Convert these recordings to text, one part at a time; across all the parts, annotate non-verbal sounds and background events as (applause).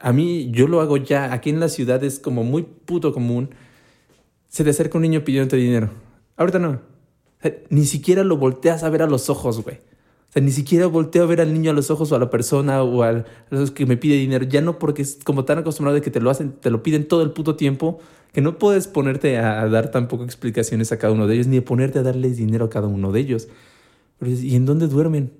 A mí, yo lo hago ya. Aquí en la ciudad es como muy puto común. Se te acerca un niño pidiéndote dinero. Ahorita no. ni siquiera lo volteas a ver a los ojos, güey. O sea, ni siquiera volteo a ver al niño a los ojos o a la persona o a los que me pide dinero. Ya no porque es como tan acostumbrado de que te lo hacen, te lo piden todo el puto tiempo, que no puedes ponerte a, dar tampoco explicaciones a cada uno de ellos, ni ponerte a darles dinero a cada uno de ellos. ¿Y en dónde duermen?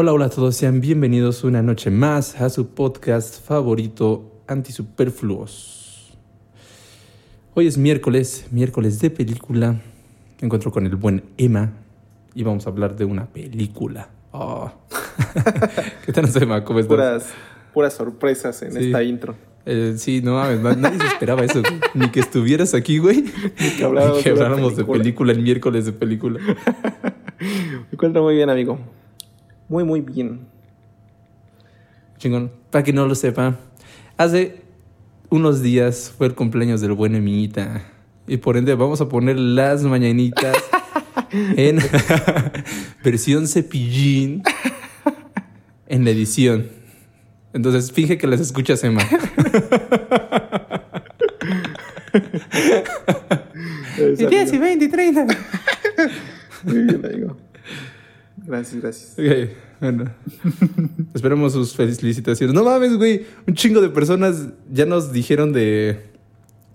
Hola, hola a todos, sean bienvenidos una noche más a su podcast favorito, Antisuperfluos. Hoy es miércoles, miércoles de película. Me encuentro con el buen Emma y vamos a hablar de una película. Oh. (laughs) ¿Qué tal, Emma? ¿Cómo estás? Puras, puras sorpresas en esta intro. Eh, sí, no mames, nadie se esperaba eso, Ni que estuvieras aquí, güey. Ni que, habláramos de película el miércoles de película. (laughs) Me encuentro muy bien, amigo. Muy, muy bien. Chingón. Para que no lo sepa, hace unos días fue el cumpleaños del buen Emita. Y por ende vamos a poner las mañanitas (laughs) en (laughs) versión cepillín en la edición. Entonces finge que las escuchas, Emma. (laughs) y 10 y 20 y 30. Muy bien, amigo. Gracias, gracias. bueno. (laughs) Esperemos sus felicitaciones. No mames, güey. Un chingo de personas ya nos dijeron de.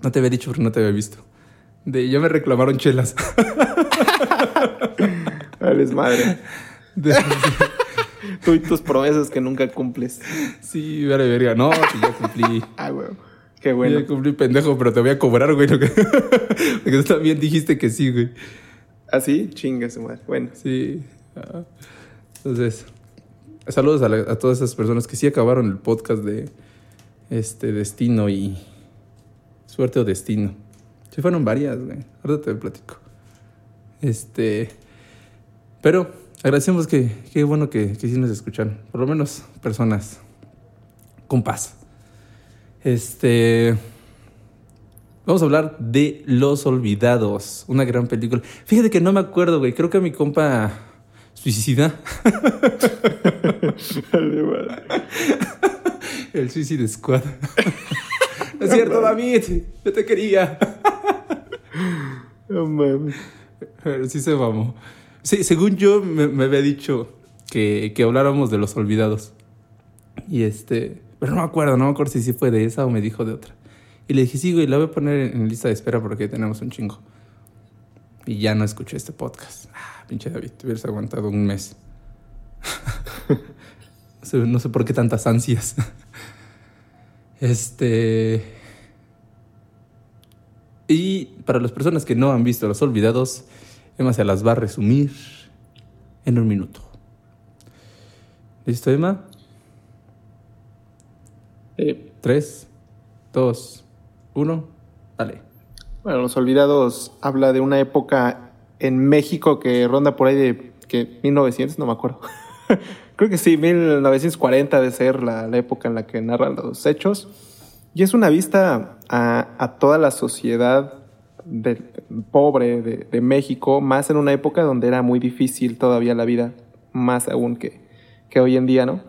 No te había dicho porque no te había visto. De ya me reclamaron chelas. (laughs) Vales madre. (laughs) Tú y tus promesas que nunca cumples. Sí, vale, verga. No, ya cumplí. ah, güey. Qué bueno. Ya cumplí, pendejo, pero te voy a cobrar, güey. Porque tú también dijiste que sí, güey. ¿Ah, sí? Chingas, madre. Bueno. Sí. Entonces, saludos a, todas esas personas que sí acabaron el podcast de este Destino y Suerte o Destino. Sí fueron varias, güey. Ahorita te platico. Este, pero agradecemos que, qué bueno que, que sí nos escuchan. Por lo menos personas con paz. Este, Vamos a hablar de Los Olvidados, una gran película. Fíjate que no me acuerdo, güey. Creo que mi compa Suicida. (laughs) El Suicide Squad. es cierto, David. Yo te quería. No mames. Pero sí se mamó. Sí, según yo me, había dicho que, que, habláramos de los olvidados. Y este. Pero no me acuerdo, no me acuerdo si sí fue de esa o me dijo de otra. Y le dije, sí, güey, la voy a poner en lista de espera porque tenemos un chingo. Y ya no escuché este podcast. Ah, pinche David, te hubieras aguantado un mes. (laughs) no, sé, por qué tantas ansias. (laughs) este. Y para las personas que no han visto Los Olvidados, Emma se las va a resumir en un minuto. ¿Listo, Emma? Eh. Tres, dos, uno, dale. Bueno, Los Olvidados habla de una época en México que ronda por ahí de que 1900, no me acuerdo. (laughs) Creo que sí, 1940 de ser la, época en la que narran los hechos. Y es una vista a, toda la sociedad pobre de, de, México, más en una época donde era muy difícil todavía la vida, más aún que, que hoy en día, ¿no?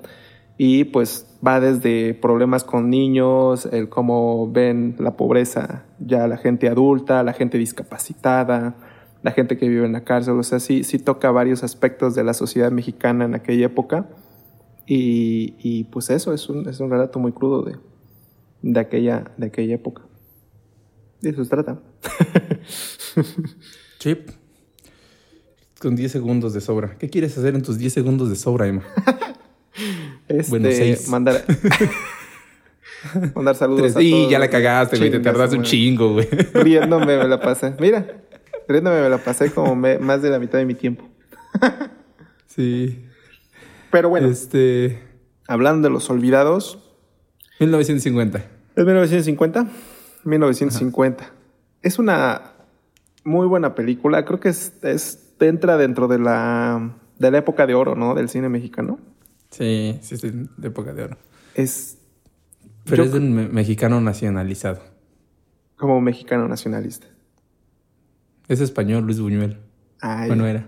Y pues va desde problemas con niños, el cómo ven la pobreza ya la gente adulta, la gente discapacitada, la gente que vive en la cárcel, o sea, sí, sí toca varios aspectos de la sociedad mexicana en aquella época. Y, pues eso, es un, es un relato muy crudo de, de, aquella, de aquella época. De eso se trata. (laughs) Chip. Con 10 segundos de sobra. ¿Qué quieres hacer en tus 10 segundos de sobra, Emma? (laughs) Este, bueno, seis. Mandar, (laughs) mandar saludos a todos. Y ya la cagaste, güey. Te tardaste un chingo, güey. Riéndome me la pasé. Mira, riéndome me la pasé como más de la mitad de mi tiempo. (laughs) sí. Pero bueno. Este. Hablando de los olvidados. 1950. ¿Es 1950? 1950. Es una muy buena película. Creo que es, es entra dentro de la, de la época de oro, ¿no? Del cine mexicano. Sí, sí, sí, de época de oro. Es. Pero es de un mexicano nacionalizado. Como mexicano nacionalista. Es español, Luis Buñuel. Ay, Bueno, era.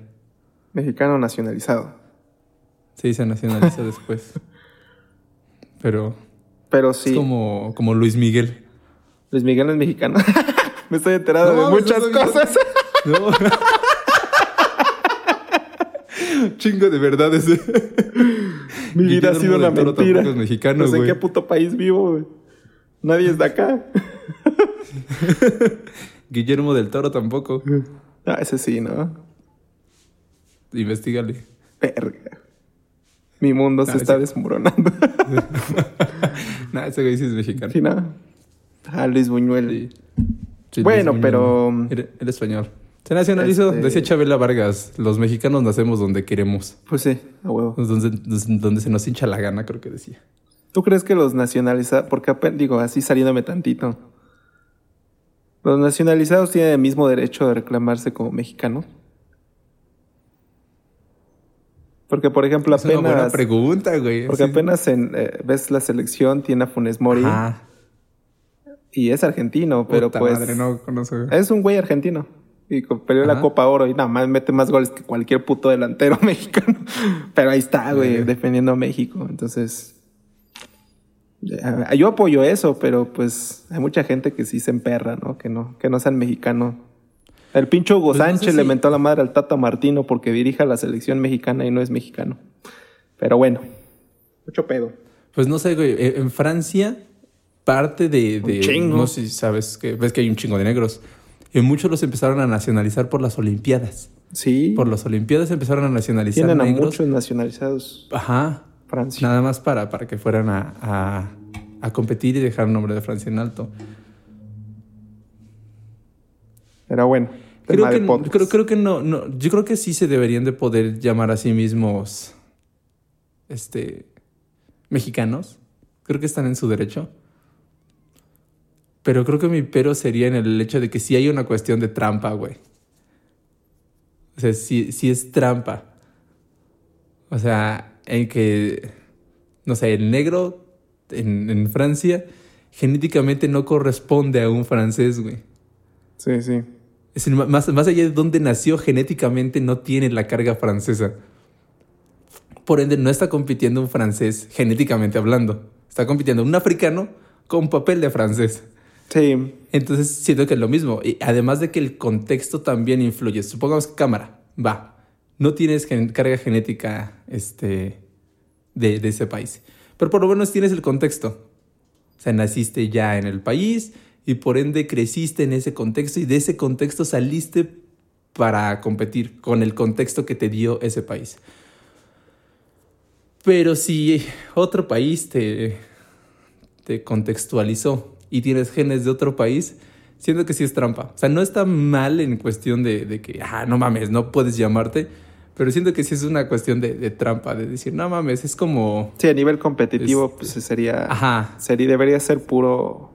mexicano nacionalizado. Sí, se nacionalizó (laughs) después. Pero Pero sí, es como, como Luis Miguel. Luis Miguel es mexicano. (laughs) Me estoy enterado No de muchas cosas. No. (laughs) Chingo de verdades. Mi vida ha sido una mentira. mexicano, no sé en qué puto país vivo, güey. Nadie es de acá. Guillermo del Toro tampoco. Ah, ese sí, ¿no? Investígale. Verga. Mi mundo Ah, se está ese- desmoronando. (laughs) Nah, ese güey sí es mexicano. Sí, ¿no? Ah, Luis Buñuel. Sí. Sí, Bueno, Luis pero- Buñuel. Era, era español. Se nacionalizó. Este- Decía Chabela Vargas, los mexicanos nacemos donde queremos. Pues sí, a huevo. Donde, donde se nos hincha la gana, creo que decía. ¿Tú crees que los nacionalizados, porque digo, así saliéndome tantito, los nacionalizados tienen el mismo derecho de reclamarse como mexicanos? Porque, por ejemplo, Es una buena apenas, pregunta, güey. porque Sí. apenas en, eh, ves la selección, tiene a Funes Mori Ajá. y es argentino, pero Puta pues madre, no conozco. es un güey argentino. Y co- perdió la Ajá. Copa Oro y nada más mete más goles que cualquier puto delantero (laughs) mexicano. Pero ahí está, güey, defendiendo a México. Entonces, yo apoyo eso, pero pues hay mucha gente que sí se emperra, ¿no? Que no, que no sean mexicanos. El pincho Hugo Pues no sé Sánchez le si- mentó a la madre al Tata Martino porque dirige a la selección mexicana y no es mexicano. Pero bueno, mucho pedo. Pues no sé, güey. eh, En Francia, parte de. de Un chingo. No sé si sabes que ves que hay un chingo de negros. Y muchos los empezaron a nacionalizar por las Olimpiadas. Sí, Por las Olimpiadas empezaron a nacionalizar tienen a negros. muchos nacionalizados Ajá. Francia. Nada más para, para que fueran a, a, a competir y dejar el nombre de Francia en alto. Pero bueno, Creo que, de creo, creo que no, no. Yo creo que sí se deberían de poder llamar a sí mismos. Este. mexicanos. Creo que están en su derecho. Pero creo que mi pero sería en el hecho de que sí hay una cuestión de trampa, güey. O sea, sí, sí es trampa. O sea, en que. No sé, el negro en, en Francia genéticamente no corresponde a un francés, güey. Sí, sí. Es más, más allá de dónde nació genéticamente, no tiene la carga francesa. Por ende, no está compitiendo un francés genéticamente hablando. Está compitiendo un africano con papel de francés. Sí, Entonces, siento que es lo mismo. Y además de que el contexto también influye. Supongamos que cámara, va. No tienes carga genética este, de, de ese país. Pero por lo menos tienes el contexto. O sea, naciste ya en el país y por ende creciste en ese contexto y de ese contexto saliste para competir con el contexto que te dio ese país. Pero si otro país te, te contextualizó y tienes genes de otro país, siento que sí es trampa. O sea, no está mal en cuestión de, de que, ah, no mames, no puedes llamarte, pero siento que sí es una cuestión de, de trampa, de decir, no mames, es como... sí, a nivel competitivo, Es- pues sería. Ajá, Sería, debería ser puro.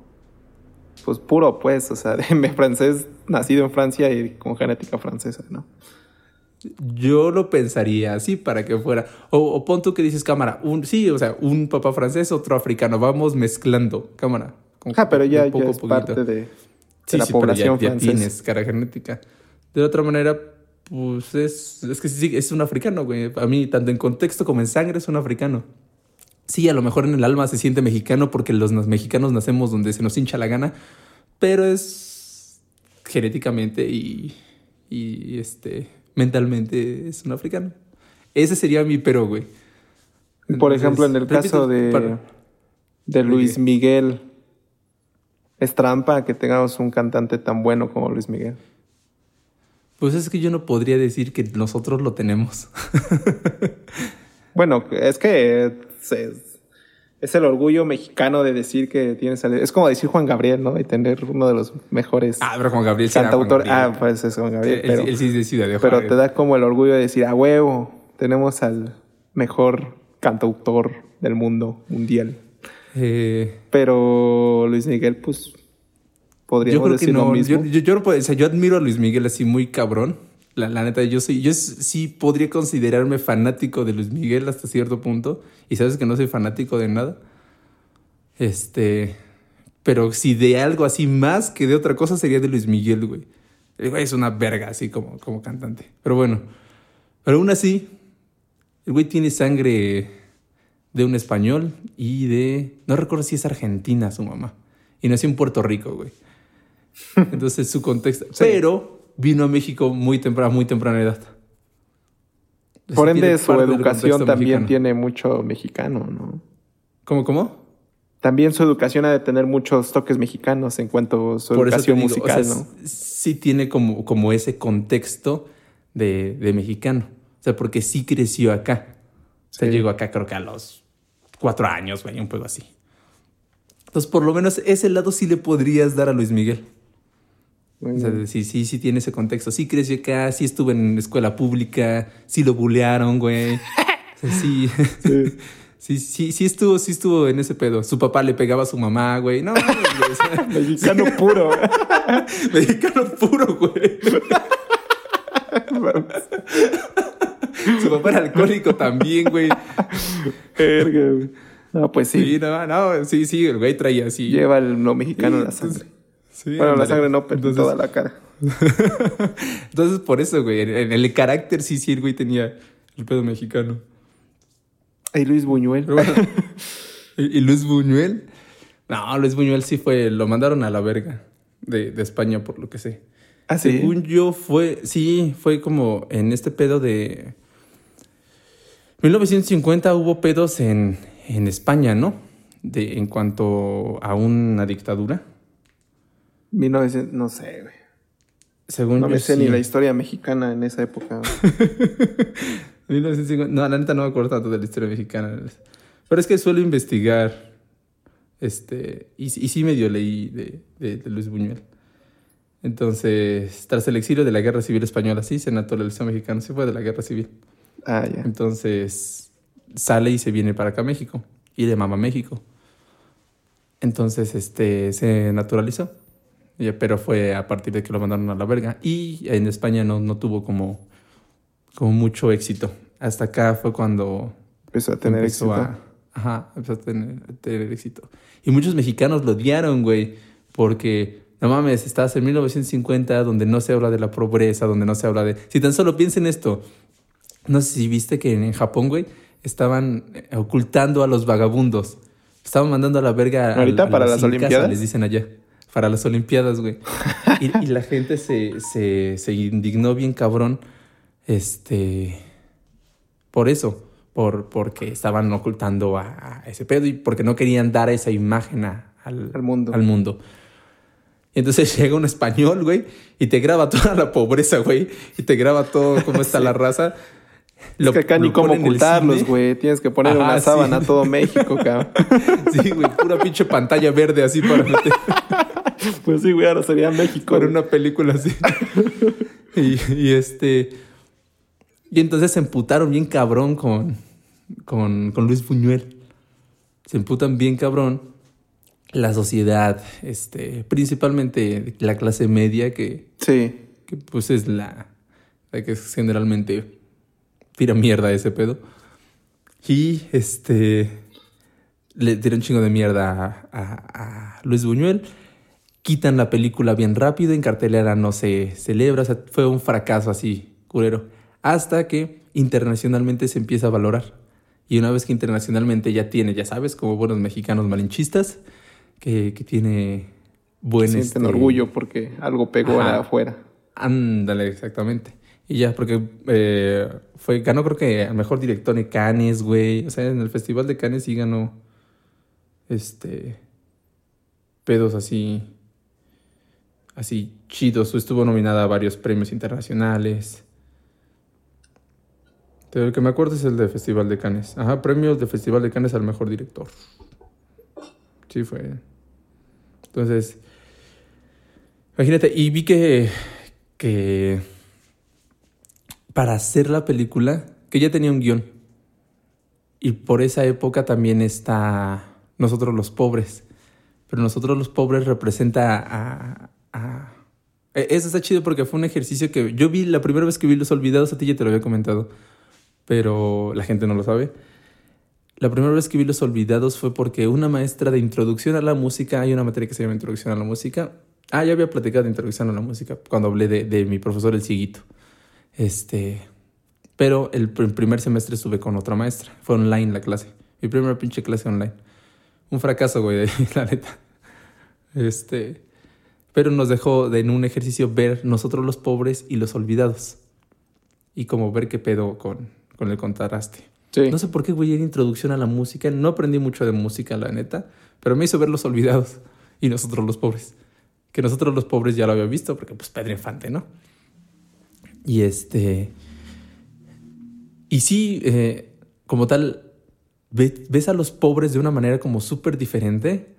Pues puro, pues, o sea, (laughs) de francés, nacido en Francia y con genética francesa, ¿no? Yo lo pensaría así para que fuera. O, o pon tú que dices, cámara, un, sí, o sea, un papá francés, otro africano, vamos mezclando, cámara. como Ah, pero ya, poco ya es parte de, de Sí, la sí, pero población ya, ya francesa. tienes cara genética. De otra manera, pues es, es que sí, es un africano, güey. A mí, tanto en contexto como en sangre, es un africano. Sí, a lo mejor en el alma se siente mexicano porque los mexicanos nacemos donde se nos hincha la gana, pero es genéticamente y, y este, mentalmente es un africano. Ese sería mi pero, güey. Por Entonces, ejemplo, en el repito, caso de, para- de Luis? Miguel, es trampa que tengamos un cantante tan bueno como Luis Miguel. Pues es que yo no podría decir que nosotros lo tenemos. (laughs) Bueno, es que es, el orgullo mexicano de decir que tienes... al- Es como decir Juan Gabriel, ¿no? Y tener uno de los mejores Ah, pero Juan Gabriel Juan cantautores. Ah, pues es Juan Gabriel. Pero, él sí es de Ciudad de pero te da como el orgullo de decir, a huevo, tenemos al mejor cantautor del mundo mundial. Eh, Pero Luis Miguel, pues, podríamos yo creo que lo no. mismo. Yo, yo, yo no puedo- o sea, yo admiro a Luis Miguel así muy cabrón. La, la neta, yo soy, yo sí podría considerarme fanático de Luis Miguel hasta cierto punto. Y sabes que no soy fanático de nada. Este, Pero si de algo así más que de otra cosa sería de Luis Miguel, güey. El güey es una verga así como, como cantante. Pero bueno, pero aún así, el güey tiene sangre de un español y de... No recuerdo si es argentina su mamá. Y nació en Puerto Rico, güey. (laughs) Entonces su contexto... Pero vino a México muy temprana, muy temprana edad. Por ende, su educación también tiene mucho mexicano, ¿no? ¿Cómo, cómo? También su educación ha de tener muchos toques mexicanos en cuanto a su educación musical, ¿no? Sí tiene como, como ese contexto de, de, mexicano. O sea, porque sí creció acá. O sea, llegó acá creo que a los cuatro años, güey, un poco así. Entonces, por lo menos ese lado sí le podrías dar a Luis Miguel. O sea, sí, sí, sí tiene ese contexto. Sí creció acá, sí estuvo en escuela pública, sí lo bulearon, güey. (laughs) O sea, sí. sí. (laughs) Sí, sí, sí estuvo, sí estuvo en ese pedo. Su papá le pegaba a su mamá, güey. No, güey. (laughs) Mexicano puro. Mexicano puro, güey. su papá era alcohólico también, güey. Verga, güey. No, pues sí. Sí, no, no, sí, sí, el güey traía así. Lleva el no mexicano en la sangre. Sí, bueno, la sangre no, pero Entonces, toda la cara. (laughs) Entonces, por eso, güey, en el carácter sí, sí, el güey tenía el pedo mexicano. Y Luis Buñuel. ¿Y Luis Buñuel? No, Luis Buñuel sí fue, lo mandaron a la verga de, de España, por lo que sé. ¿Ah, sí? Según yo fue, sí, fue como en este pedo de... 1950 hubo pedos en, en España, ¿no? De, en cuanto a una dictadura. 1900, no sé, güey. Según no me sé sí. ni la historia mexicana en esa época. (laughs) 1950. No, la neta no me acuerdo tanto de la historia mexicana. Pero es que suelo investigar. Este. Y, y sí medio leí de, de, de, Luis Buñuel. Entonces, tras el exilio de la Guerra Civil Española, sí, se naturalizó mexicano. Se fue de la Guerra Civil. Ah, ya. Entonces, sale y se viene para acá a México. Y de mama México. Entonces, este, se naturalizó. Pero fue a partir de que lo mandaron a la verga. Y en España no, no tuvo como como mucho éxito. Hasta acá fue cuando empezó a tener éxito. A, ajá, empezó a tener, a tener, éxito. Y muchos mexicanos lo odiaron, güey, porque no mames, estás en 1950 donde no se habla de la pobreza, donde no se habla de... Si tan solo piensen esto, no sé si viste que en Japón, güey, estaban ocultando a los vagabundos. Estaban mandando a la verga. Ahorita a, a para las Olimpiadas. Les dicen allá. Para las Olimpiadas, güey. y, y, la gente se, se, se indignó bien cabrón este, por eso, por, porque estaban ocultando a, a, ese pedo y porque no querían dar esa imagen a, al, al, mundo. al mundo. Y entonces (laughs) llega un español, güey, y te graba toda la pobreza, güey, y te graba todo cómo está sí. la raza. Lo, es que acá ni cómo ocultarlos, güey. Tienes que poner Ajá, una sábana sí. a todo México, cabrón. (laughs) sí, güey, pura pinche pantalla verde así para meter. (laughs) (laughs) pues sí, güey, ahora sería México. Para una película así. (laughs) y, y este... Y entonces se emputaron bien cabrón con, con, con, Luis Buñuel. Se emputan bien cabrón la sociedad, este, principalmente la clase media que, sí. que pues es la, la que generalmente tira mierda a ese pedo. Y este le tira un chingo de mierda a, a, a Luis Buñuel. Quitan la película bien rápido, en cartelera no se celebra, o sea, fue un fracaso así, culero hasta que internacionalmente se empieza a valorar. Y una vez que internacionalmente ya tiene, ya sabes, como buenos mexicanos malinchistas, que, que tiene buen... Sienten este... orgullo porque algo pegó Ajá. afuera. Ándale, exactamente. Y ya, porque eh, fue, ganó creo que al mejor director en Cannes, güey. O sea, en el Festival de Cannes sí ganó este pedos así así chidos. Estuvo nominada a varios premios internacionales. Pero el que me acuerdo es el de Festival de Cannes. Ajá, premios de Festival de Cannes al mejor director. Sí, fue. Entonces, imagínate, y vi que, que para hacer la película, que ya tenía un guion. Y por esa época también está Nosotros los Pobres. Pero Nosotros los Pobres representa a... a eso está chido porque fue un ejercicio que yo vi la primera vez que vi Los Olvidados, a ti ya te lo había comentado pero la gente no lo sabe. la primera vez que vi Los Olvidados fue porque una maestra de introducción a la música, hay una materia que se llama Introducción a la Música. Ah, ya había platicado de Introducción a la Música cuando hablé de, de mi profesor el cieguito. Este, pero el primer semestre estuve con otra maestra. Fue online la clase. Mi primera pinche clase online. Un fracaso, güey, (laughs) la neta. Este, pero nos dejó de, en un ejercicio ver nosotros los pobres y los olvidados. Y como ver qué pedo con, con el contraste. No sé por qué, güey, era introducción a la música. No aprendí mucho de música, la neta, pero me hizo ver los olvidados y nosotros los pobres. Que nosotros los pobres ya lo había visto, porque pues Pedro Infante, ¿no? Y este. Y sí, eh, como tal, ves a los pobres de una manera como súper diferente.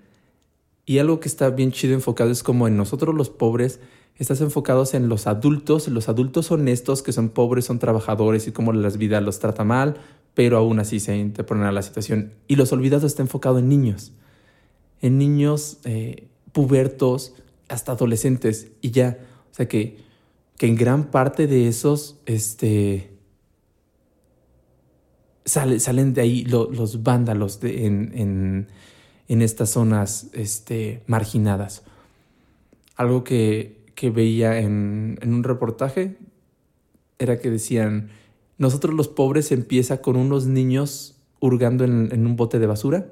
Y algo que está bien chido enfocado es como en nosotros los pobres estás enfocados en los adultos, los adultos honestos que son pobres, son trabajadores y cómo las vidas los trata mal, pero aún así se interponen a la situación. Y los olvidados está enfocado en niños, en niños eh, pubertos, hasta adolescentes, y ya, o sea que, que en gran parte de esos, este, salen de ahí los vándalos en, estas zonas este, marginadas. Algo que, que veía en, en un reportaje era que decían, nosotros los pobres empieza con unos niños hurgando en, un bote de basura.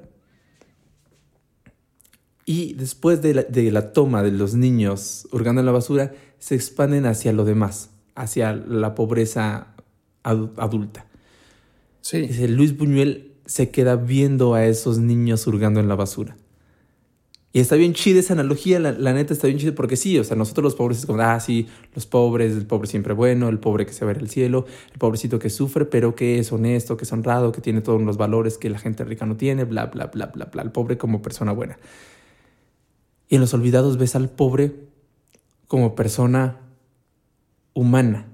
Y después de la, toma de los niños hurgando en la basura, se expanden hacia lo demás, hacia la pobreza adulta. Sí. Dice, Luis Buñuel se queda viendo a esos niños hurgando en la basura. Y está bien chida esa analogía, la, neta está bien chida porque sí, o sea, nosotros los pobres es como, ah, sí, los pobres, el pobre siempre bueno, el pobre que se va al cielo, el pobrecito que sufre, pero que es honesto, que es honrado, que tiene todos los valores que la gente rica no tiene, bla, bla, bla, bla, bla, el pobre como persona buena. Y en los olvidados ves al pobre como persona humana,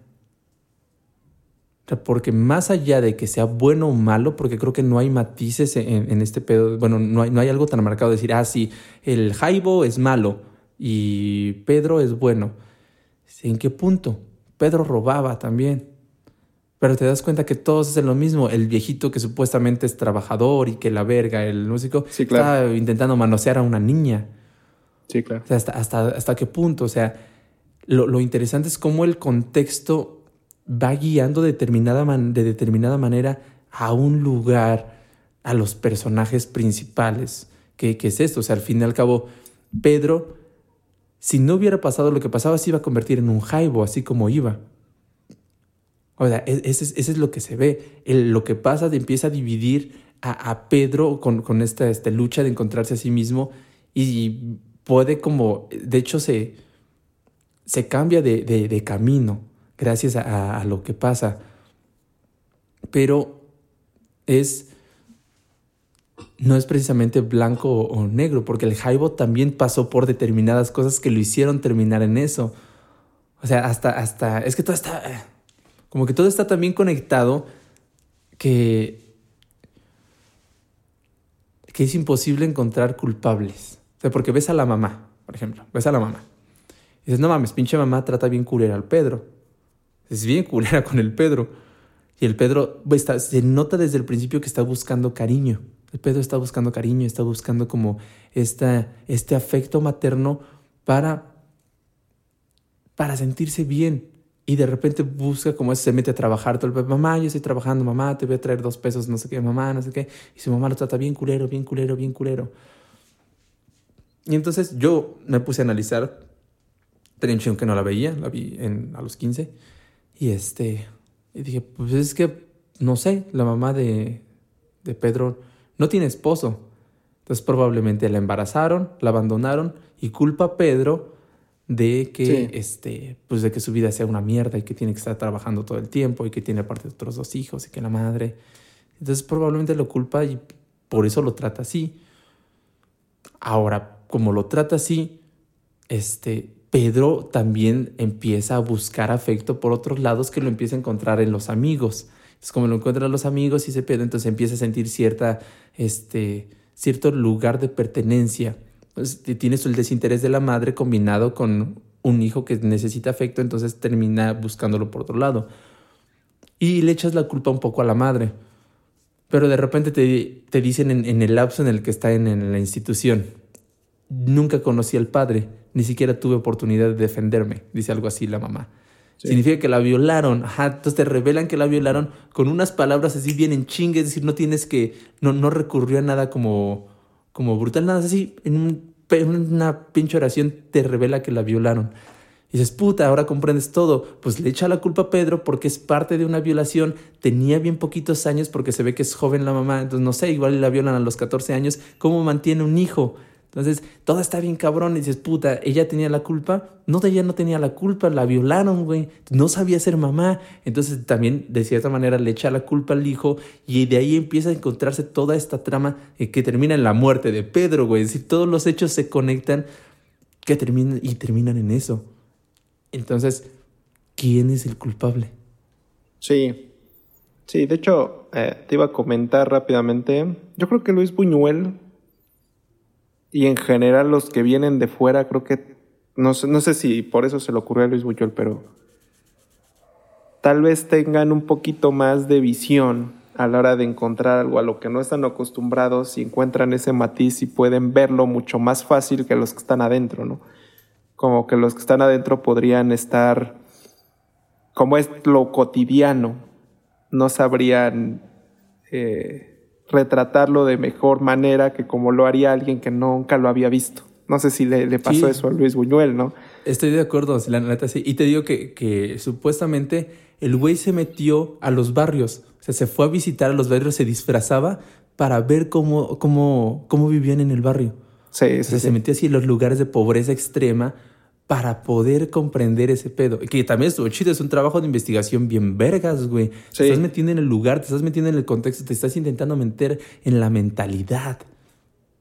porque más allá de que sea bueno o malo, porque creo que no hay matices en, este pedo, bueno, no hay, no hay, algo tan marcado de decir, ah, sí, el Jaibo es malo y Pedro es bueno. ¿En qué punto? Pedro robaba también. Pero te das cuenta que todos hacen lo mismo. El viejito que supuestamente es trabajador y que la verga, el músico, está intentando manosear a una niña. Sí, claro. hasta, hasta, hasta qué punto. O sea, lo, lo interesante es cómo el contexto va guiando determinada de determinada manera a un lugar, a los personajes principales. ¿Qué, es esto? O sea, al fin y al cabo, Pedro, si no hubiera pasado lo que pasaba, se iba a convertir en un jaibo, así como iba. O sea, e, ese, es lo que se ve. lo que pasa empieza a dividir a, Pedro con, esta, esta, lucha de encontrarse a sí mismo y puede como, de hecho, se, se cambia de, de camino gracias a, lo que pasa. Pero es no es precisamente blanco o, negro, porque el Jaibo también pasó por determinadas cosas que lo hicieron terminar en eso. O sea, hasta, hasta, es que todo está, como que todo está también conectado que, que es imposible encontrar culpables. O sea, porque ves a la mamá, por ejemplo, ves a la mamá. Y dices, no mames, pinche mamá trata bien culera al Pedro. Es bien culera con el Pedro. Y el Pedro está, se nota desde el principio que está buscando cariño. El Pedro está buscando cariño, está buscando como esta, este afecto materno para, para sentirse bien. Y de repente busca como se mete a trabajar todo el mamá, yo estoy trabajando, mamá, te voy a traer dos pesos, no sé qué, mamá, no sé qué. Y su mamá lo trata bien culero, bien culero, bien culero. Y entonces yo me puse a analizar, tenía que no la veía, la vi en, a los 15 y este, y dije, pues es que, no sé, la mamá de, de Pedro no tiene esposo. Entonces probablemente la embarazaron, la abandonaron y culpa a Pedro de que, este, pues de que su vida sea una mierda y que tiene que estar trabajando todo el tiempo y que tiene aparte otros dos hijos y que la madre. Entonces probablemente lo culpa y por eso lo trata así. Ahora, como lo trata así, este, Pedro también empieza a buscar afecto por otros lados que lo empieza a encontrar en los amigos. Es como lo encuentra en los amigos y se Pedro entonces empieza a sentir cierta, este, cierto lugar de pertenencia. Pues, tienes el desinterés de la madre combinado con un hijo que necesita afecto, entonces termina buscándolo por otro lado. Y le echas la culpa un poco a la madre. pero de repente te, te dicen en, en, el lapso en el que está en, en la institución, nunca conocí al padre, ni siquiera tuve oportunidad de defenderme, dice algo así la mamá. Significa que la violaron. Ajá, entonces te revelan que la violaron con unas palabras así bien en chingue, es decir, no tienes que, no, no recurrió a nada como, como brutal, nada así, en, en una pinche oración te revela que la violaron. Y dices, puta, ahora comprendes todo. Pues le echa la culpa a Pedro porque es parte de una violación. Tenía bien poquitos años porque se ve que es joven la mamá. Entonces, no sé, igual la violan a los 14 años. ¿Cómo mantiene un hijo? Entonces, todo está bien cabrón. Y dices, puta, ella tenía la culpa. No, ella no tenía la culpa. La violaron, güey. No sabía ser mamá. Entonces, también, de cierta manera, le echa la culpa al hijo. Y de ahí empieza a encontrarse toda esta trama que termina en la muerte de Pedro, güey. Decir, todos los hechos se conectan que terminan y terminan en eso. Entonces, ¿quién es el culpable? Sí, sí, de hecho, eh, te iba a comentar rápidamente. Yo creo que Luis Buñuel y en general los que vienen de fuera, creo que, no sé, no sé si por eso se le ocurrió a Luis Buñuel, pero tal vez tengan un poquito más de visión a la hora de encontrar algo a lo que no están acostumbrados y encuentran ese matiz y pueden verlo mucho más fácil que los que están adentro, ¿no? como que los que están adentro podrían estar, como es lo cotidiano, no sabrían eh, retratarlo de mejor manera que como lo haría alguien que nunca lo había visto. No sé si le, pasó eso a Luis Buñuel, ¿no? Estoy de acuerdo, la neta sí. Y te digo que, que supuestamente el güey se metió a los barrios. O sea, se fue a visitar a los barrios, se disfrazaba para ver cómo, cómo, cómo vivían en el barrio. Sí, sí, Se metió así en los lugares de pobreza extrema para poder comprender ese pedo. Que también estuvo chido, es un trabajo de investigación bien vergas, güey. Te estás metiendo en el lugar, te estás metiendo en el contexto, te estás intentando meter en la mentalidad.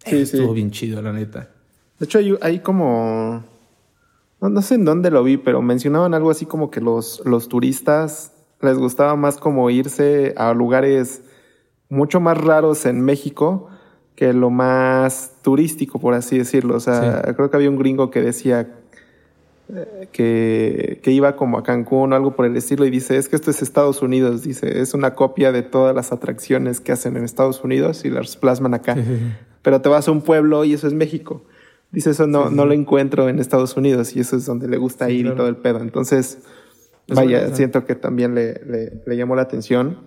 Sí, estuvo bien chido, la neta. De hecho, hay, como... No, sé en dónde lo vi, pero mencionaban algo así como que los, los turistas les gustaba más como irse a lugares mucho más raros en México que lo más turístico, por así decirlo. O sea, creo que había un gringo que decía que, que, iba como a Cancún o algo por el estilo y dice, es que esto es Estados Unidos, dice, es una copia de todas las atracciones que hacen en Estados Unidos y las plasman acá. Pero te vas a un pueblo y eso es México. Dice, eso no, no lo encuentro en Estados Unidos y eso es donde le gusta ir y todo el pedo. Entonces, vaya, siento que también le, le, le llamó la atención.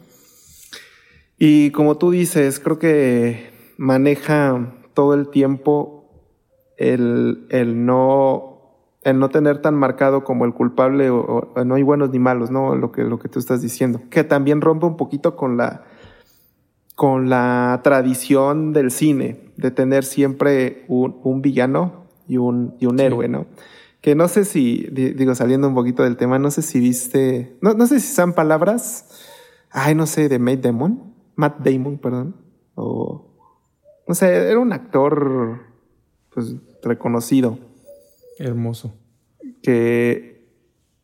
Y como tú dices, creo que maneja todo el tiempo el, el no el no tener tan marcado como el culpable o, no hay buenos ni malos, ¿no? Lo que, lo que tú estás diciendo. Que también rompe un poquito con la, con la tradición del cine, de tener siempre un, villano y un, y un héroe, ¿no? Que no sé si, digo, saliendo un poquito del tema, no sé si viste, no, no sé si son palabras, ay, no sé, de Matt Damon, Matt Damon, perdón, o, no sé, era un actor, pues, reconocido Hermoso. Que.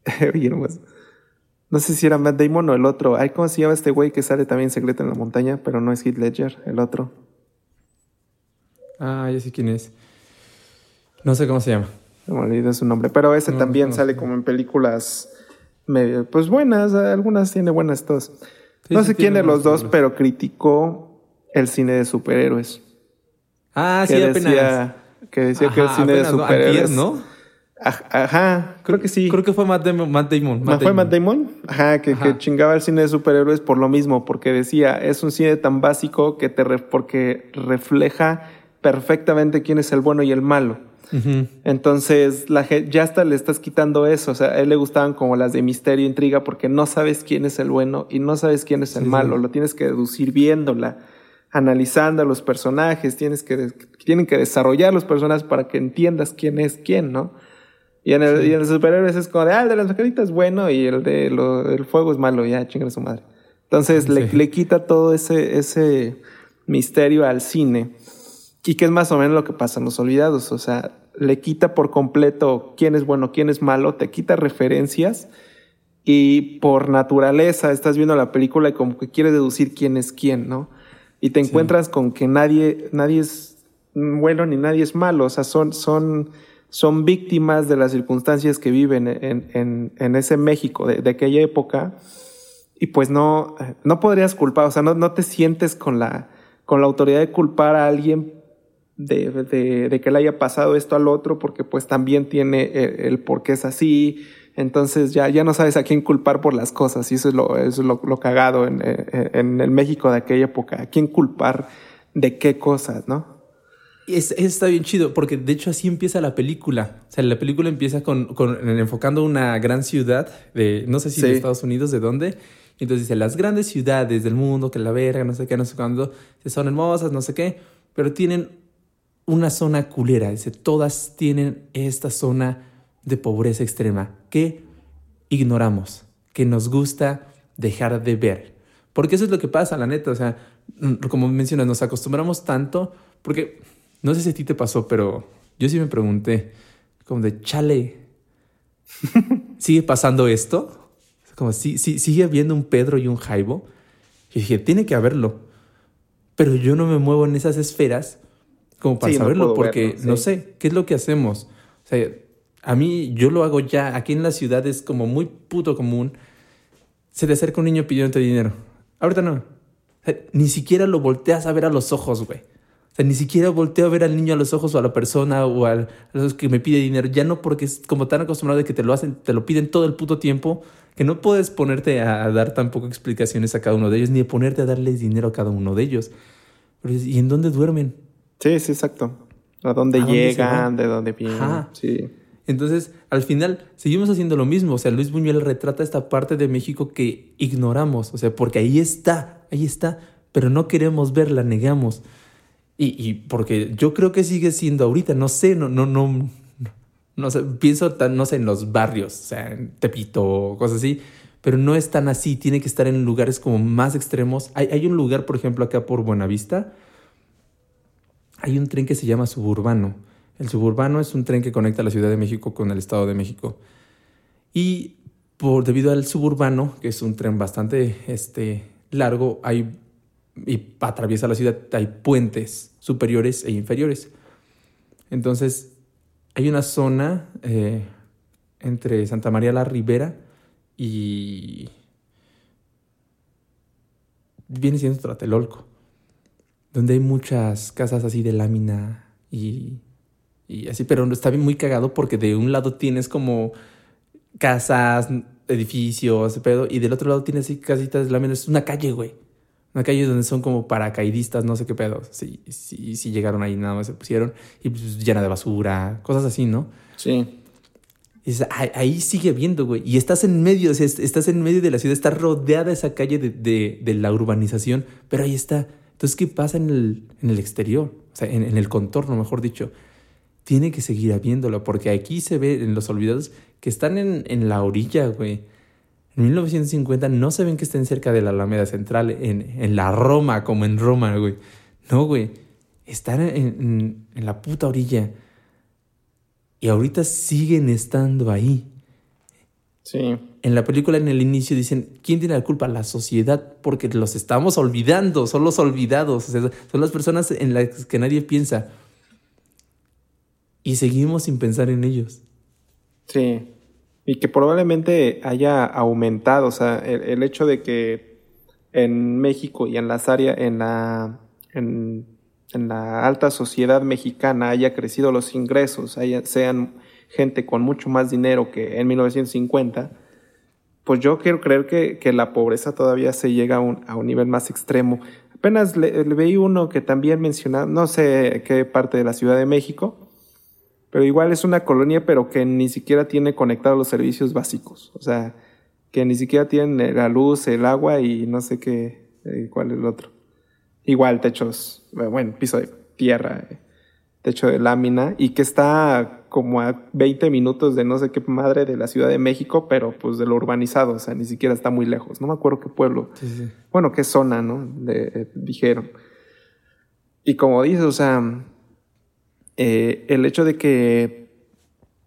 (laughs) No sé si era Matt Damon o el otro. Ay, ¿cómo se llama este güey que sale también secreto en la montaña? Pero no es Heath Ledger, el otro. Ah, ya sé quién es. No sé cómo se llama. Me olvidé su nombre. Pero ese también sale como en películas medio, pues buenas, algunas tiene buenas todas. no sé quién de los dos, pero criticó el cine de superhéroes. Ah, sí, apenas que decía que el cine de superhéroes. ¿no? Ajá, creo que sí. Creo que fue Matt Damon. Matt Damon, ¿Fue Matt Damon? Ajá que, chingaba el cine de superhéroes por lo mismo, porque decía, es un cine tan básico que te porque refleja perfectamente quién es el bueno y el malo. Entonces, la ya hasta le estás quitando eso. O sea, a él le gustaban como las de misterio, intriga, porque no sabes quién es el bueno y no sabes quién es el malo. Lo tienes que deducir viéndola analizando a los personajes, tienes que, tienen que desarrollar los personajes para que entiendas quién es quién, ¿no? Y en el, y en superhéroes es como de, ah, el de las macaritas es bueno y el de el fuego es malo, ya, chinga su madre. Entonces le, le, quita todo ese, ese misterio al cine. Y que es más o menos lo que pasa en Los Olvidados. O sea, le quita por completo quién es bueno, quién es malo, te quita referencias y por naturaleza estás viendo la película y como que quieres deducir quién es quién, ¿no? Y te encuentras con que nadie, nadie es bueno ni nadie es malo, o sea, son, son, son víctimas de las circunstancias que viven en, en, en ese México de, aquella época y pues no, no podrías culpar, o sea, no, no te sientes con la, con la autoridad de culpar a alguien de, de, de, que le haya pasado esto al otro, porque pues también tiene el, el por qué es así. Entonces ya, ya no sabes a quién culpar por las cosas, y eso es lo, eso es lo, lo cagado en, en, el México de aquella época. ¿A quién culpar de qué cosas, no? Es, está bien chido, porque de hecho así empieza la película. O sea, la película empieza con, con enfocando una gran ciudad de, no sé si sí. de Estados Unidos, de dónde, entonces dice, las grandes ciudades del mundo, que la verga, no sé qué, no sé cuándo, son hermosas, no sé qué, pero tienen una zona culera. Dice, todas tienen esta zona de pobreza extrema que ignoramos, que nos gusta dejar de ver. Porque eso es lo que pasa, la neta. O sea, mm, como mencionas, nos acostumbramos tanto, porque no sé si a ti te pasó, pero yo sí me pregunté, como de, chale, (laughs) ¿sigue pasando esto? Como si, si sigue habiendo un Pedro y un Jaibo. Y dije, tiene que haberlo. Pero yo no me muevo en esas esferas como para sí, saberlo, no porque verlo, sí. no sé, ¿qué es lo que hacemos? O sea, a mí yo lo hago ya. Aquí en la ciudad es como muy puto común. Se te acerca un niño pidiéndote dinero. Ahorita no. O sea, ni siquiera lo volteas a ver a los ojos, güey. O sea, ni siquiera volteo a ver al niño a los ojos o a la persona o al, a los que me pide dinero. Ya no porque es como tan acostumbrado de que te lo hacen, te lo piden todo el puto tiempo que no puedes ponerte a dar tampoco explicaciones a cada uno de ellos, ni ponerte a darles dinero a cada uno de ellos. ¿Y en dónde duermen? Sí, sí, exacto. ¿A dónde, ¿A llegan? ¿De dónde vienen? Ajá. Sí. Entonces, al final, seguimos haciendo lo mismo. O sea, Luis Buñuel retrata esta parte de México que ignoramos. O sea, porque ahí está, ahí está, pero no queremos verla, negamos. Y, y porque yo creo que sigue siendo ahorita, no sé, no, no, no, no sé, pienso, no sé, en los barrios, o sea, en Tepito, cosas así, pero no es tan así, tiene que estar en lugares como más extremos. Hay, hay un lugar, por ejemplo, acá por Buenavista, hay un tren que se llama Suburbano. El Suburbano es un tren que conecta la Ciudad de México con el Estado de México. Y por, debido al Suburbano, que es un tren bastante este, largo, hay, y atraviesa la ciudad, hay puentes superiores e inferiores. Entonces, hay una zona eh, entre Santa María la Ribera y viene siendo Tlatelolco, donde hay muchas casas así de lámina y, y así, pero está bien muy cagado porque de un lado tienes como casas, edificios, pedo, y del otro lado tienes así casitas de lámina, es una calle, güey. Una calle donde son como paracaidistas, no sé qué pedo. Sí, sí, sí llegaron ahí, nada más se pusieron. Y pues llena de basura, cosas así, ¿no? Sí. Y ahí, ahí, sigue viendo, güey. Y estás en medio, o sea, estás en medio de la ciudad, está rodeada esa calle de, de, de, la urbanización, pero ahí está. Entonces, ¿qué pasa en el, en el exterior? O sea, en, en el contorno, mejor dicho. Tiene que seguir habiéndolo, porque aquí se ve en los olvidados que están en, en la orilla, güey en 1950 no se ven que estén cerca de la Alameda Central, en, en la Roma, como en Roma, güey. No, güey. Están en, en, la puta orilla. Y ahorita siguen estando ahí. Sí. En la película, en el inicio, dicen: ¿Quién tiene la culpa? La sociedad, porque los estamos olvidando, son los olvidados. O sea, son las personas en las que nadie piensa. Y seguimos sin pensar en ellos. Sí. Y que probablemente haya aumentado, o sea, el, el, hecho de que en México y en las áreas, en la, en, en, la alta sociedad mexicana haya crecido los ingresos, haya, sean gente con mucho más dinero que en 1950, pues yo quiero creer que, que la pobreza todavía se llega a un, a un nivel más extremo. Apenas le, le veí uno que también mencionaba, no sé qué parte de la Ciudad de México, pero igual es una colonia, pero que ni siquiera tiene conectados los servicios básicos. O sea, que ni siquiera tienen la luz, el agua y no sé qué, eh, cuál es el otro. Igual techos, bueno, piso de tierra, eh, techo de lámina, y que está como a 20 minutos de no sé qué madre de la Ciudad de México, pero pues de lo urbanizado, o sea, ni siquiera está muy lejos. No me acuerdo qué pueblo, sí, sí. bueno, qué zona, ¿no? Eh, dijeron. Y como dices, o sea, eh, el hecho de que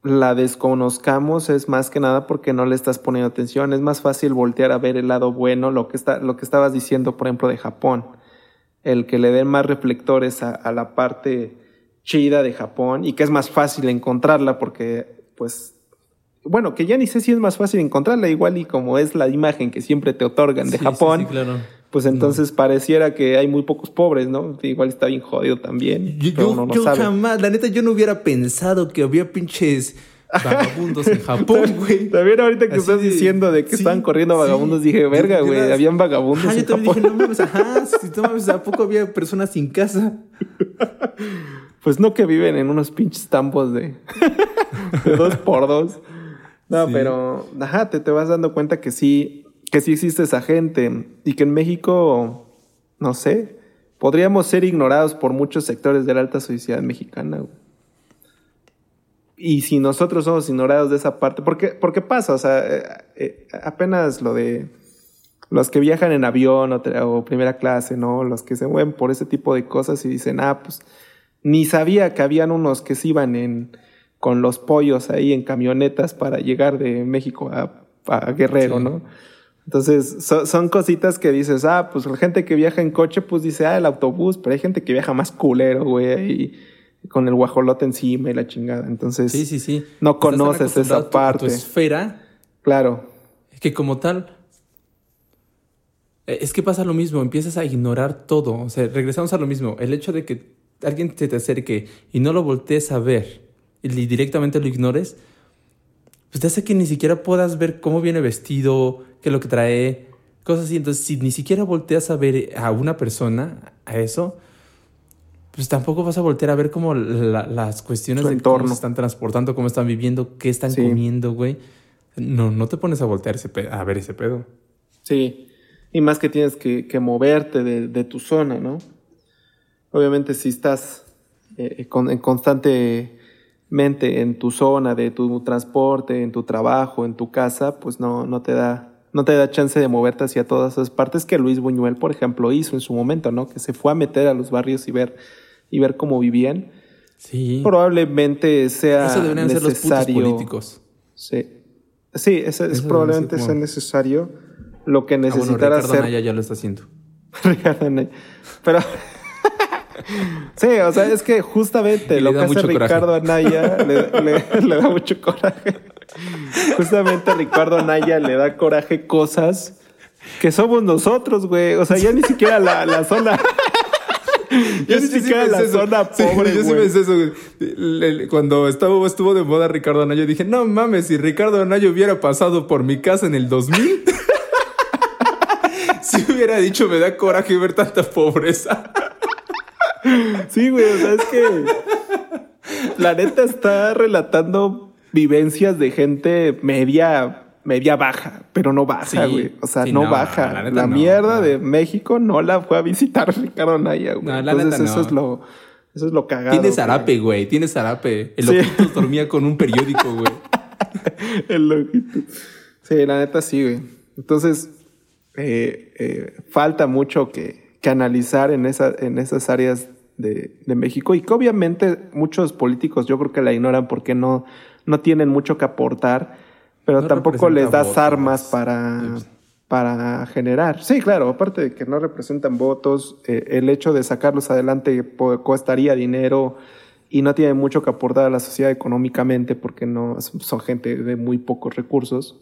la desconozcamos es más que nada porque no le estás poniendo atención. Es más fácil voltear a ver el lado bueno, lo que, está, lo que estabas diciendo, por ejemplo, de Japón. El que le den más reflectores a, a la parte chida de Japón y que es más fácil encontrarla porque, pues, bueno, que ya ni sé si es más fácil encontrarla, igual y como es la imagen que siempre te otorgan de Sí, Japón, sí, sí, claro. Pues entonces pareciera que hay muy pocos pobres, ¿no? Igual está bien jodido también. Yo, pero yo- no yo sabe. jamás, la neta, yo no hubiera pensado que había pinches vagabundos en (laughs) Japón, güey. También ahorita que Así estás de- diciendo de que sí, estaban corriendo vagabundos, sí. dije, verga, güey, las- habían vagabundos Ajá, yo en también Japón. dije, no mames, ajá, si no mames, ¿a poco había personas sin casa? (laughs) Pues no que viven en unos pinches tambos de, de dos por dos. No, Sí. pero, ajá, te, te vas dando cuenta que sí, que sí existe esa gente y que en México, no sé, podríamos ser ignorados por muchos sectores de la alta sociedad mexicana. güey. Y si nosotros somos ignorados de esa parte, ¿por qué, por qué pasa? O sea, eh, eh, apenas lo de los que viajan en avión o, primera clase, ¿no? Los que se mueven por ese tipo de cosas y dicen, ah, pues ni sabía que habían unos que se iban en, con los pollos ahí en camionetas para llegar de México a, a Guerrero, Sí. ¿no? Entonces, so- son cositas que dices, ah, pues la gente que viaja en coche, pues dice, ah, el autobús, pero hay gente que viaja más culero, güey, ahí con el guajolote encima y la chingada. Entonces, Sí, sí, sí. no conoces esa a tu- parte. Tu esfera, claro, que como tal, eh, es que pasa lo mismo, empiezas a ignorar todo. O sea, regresamos a lo mismo. El hecho de que alguien se te acerque y no lo voltees a ver y directamente lo ignores, pues te hace que ni siquiera puedas ver cómo viene vestido, qué es lo que trae, cosas así. Entonces, si ni siquiera volteas a ver a una persona, a eso, pues tampoco vas a voltear a ver cómo la- las cuestiones Su de cómo se están transportando, cómo están viviendo, qué están Sí. comiendo, güey. No, no te pones a voltear ese a ver ese pedo. Sí, y más que tienes que, que moverte de, de tu zona, ¿no? Obviamente si estás eh, con- en constantemente en tu zona de tu transporte, en tu trabajo, en tu casa, pues no, no te da no te da chance de moverte hacia todas esas partes que Luis Buñuel, por ejemplo, hizo en su momento, ¿no? Que se fue a meter a los barrios y ver y ver cómo vivían. Sí. Probablemente sea Eso deberían ser los necesario. políticos. Sí, sí, es debe probablemente sea necesario lo que Ah, bueno, necesitara Ricardo hacer ya lo está haciendo. (laughs) Ricardo. Pero sí, o sea, es que justamente lo que hace mucho coraje. Ricardo Anaya le, le- le da mucho coraje. Justamente Ricardo Anaya le da coraje cosas que somos nosotros, güey. O sea, ya ni siquiera la, la zona. ya ni siquiera la zona pobre, yo sí pensé eso. güey. Cuando estaba, estuvo de moda Ricardo Anaya, dije, no mames, si Ricardo Anaya hubiera pasado por mi casa en el 2000, (laughs) si hubiera dicho, me da coraje ver tanta pobreza. Sí, güey, o sea, es que la neta está relatando vivencias de gente media, media baja, pero no baja, Sí, güey. O sea, sí, no, no, baja. la La, neta no, mierda no. de México no la fue a visitar Ricardo Naya, güey. No, la Entonces neta eso es lo, eso es lo cagado. Tiene zarape, güey, tiene zarape. El Sí. Dormía con un periódico, güey. (laughs) El loquito. Sí, la neta sí, güey. Entonces, eh, eh, falta mucho que, que analizar en, esa, en esas áreas de, de México y que obviamente muchos políticos yo creo que la ignoran porque no, no tienen mucho que aportar, pero No tampoco les das votos. armas para, para generar. Sí, claro, aparte de que no representan votos, eh, el hecho de sacarlos adelante costaría dinero y no tienen mucho que aportar a la sociedad económicamente porque no son gente de muy pocos recursos.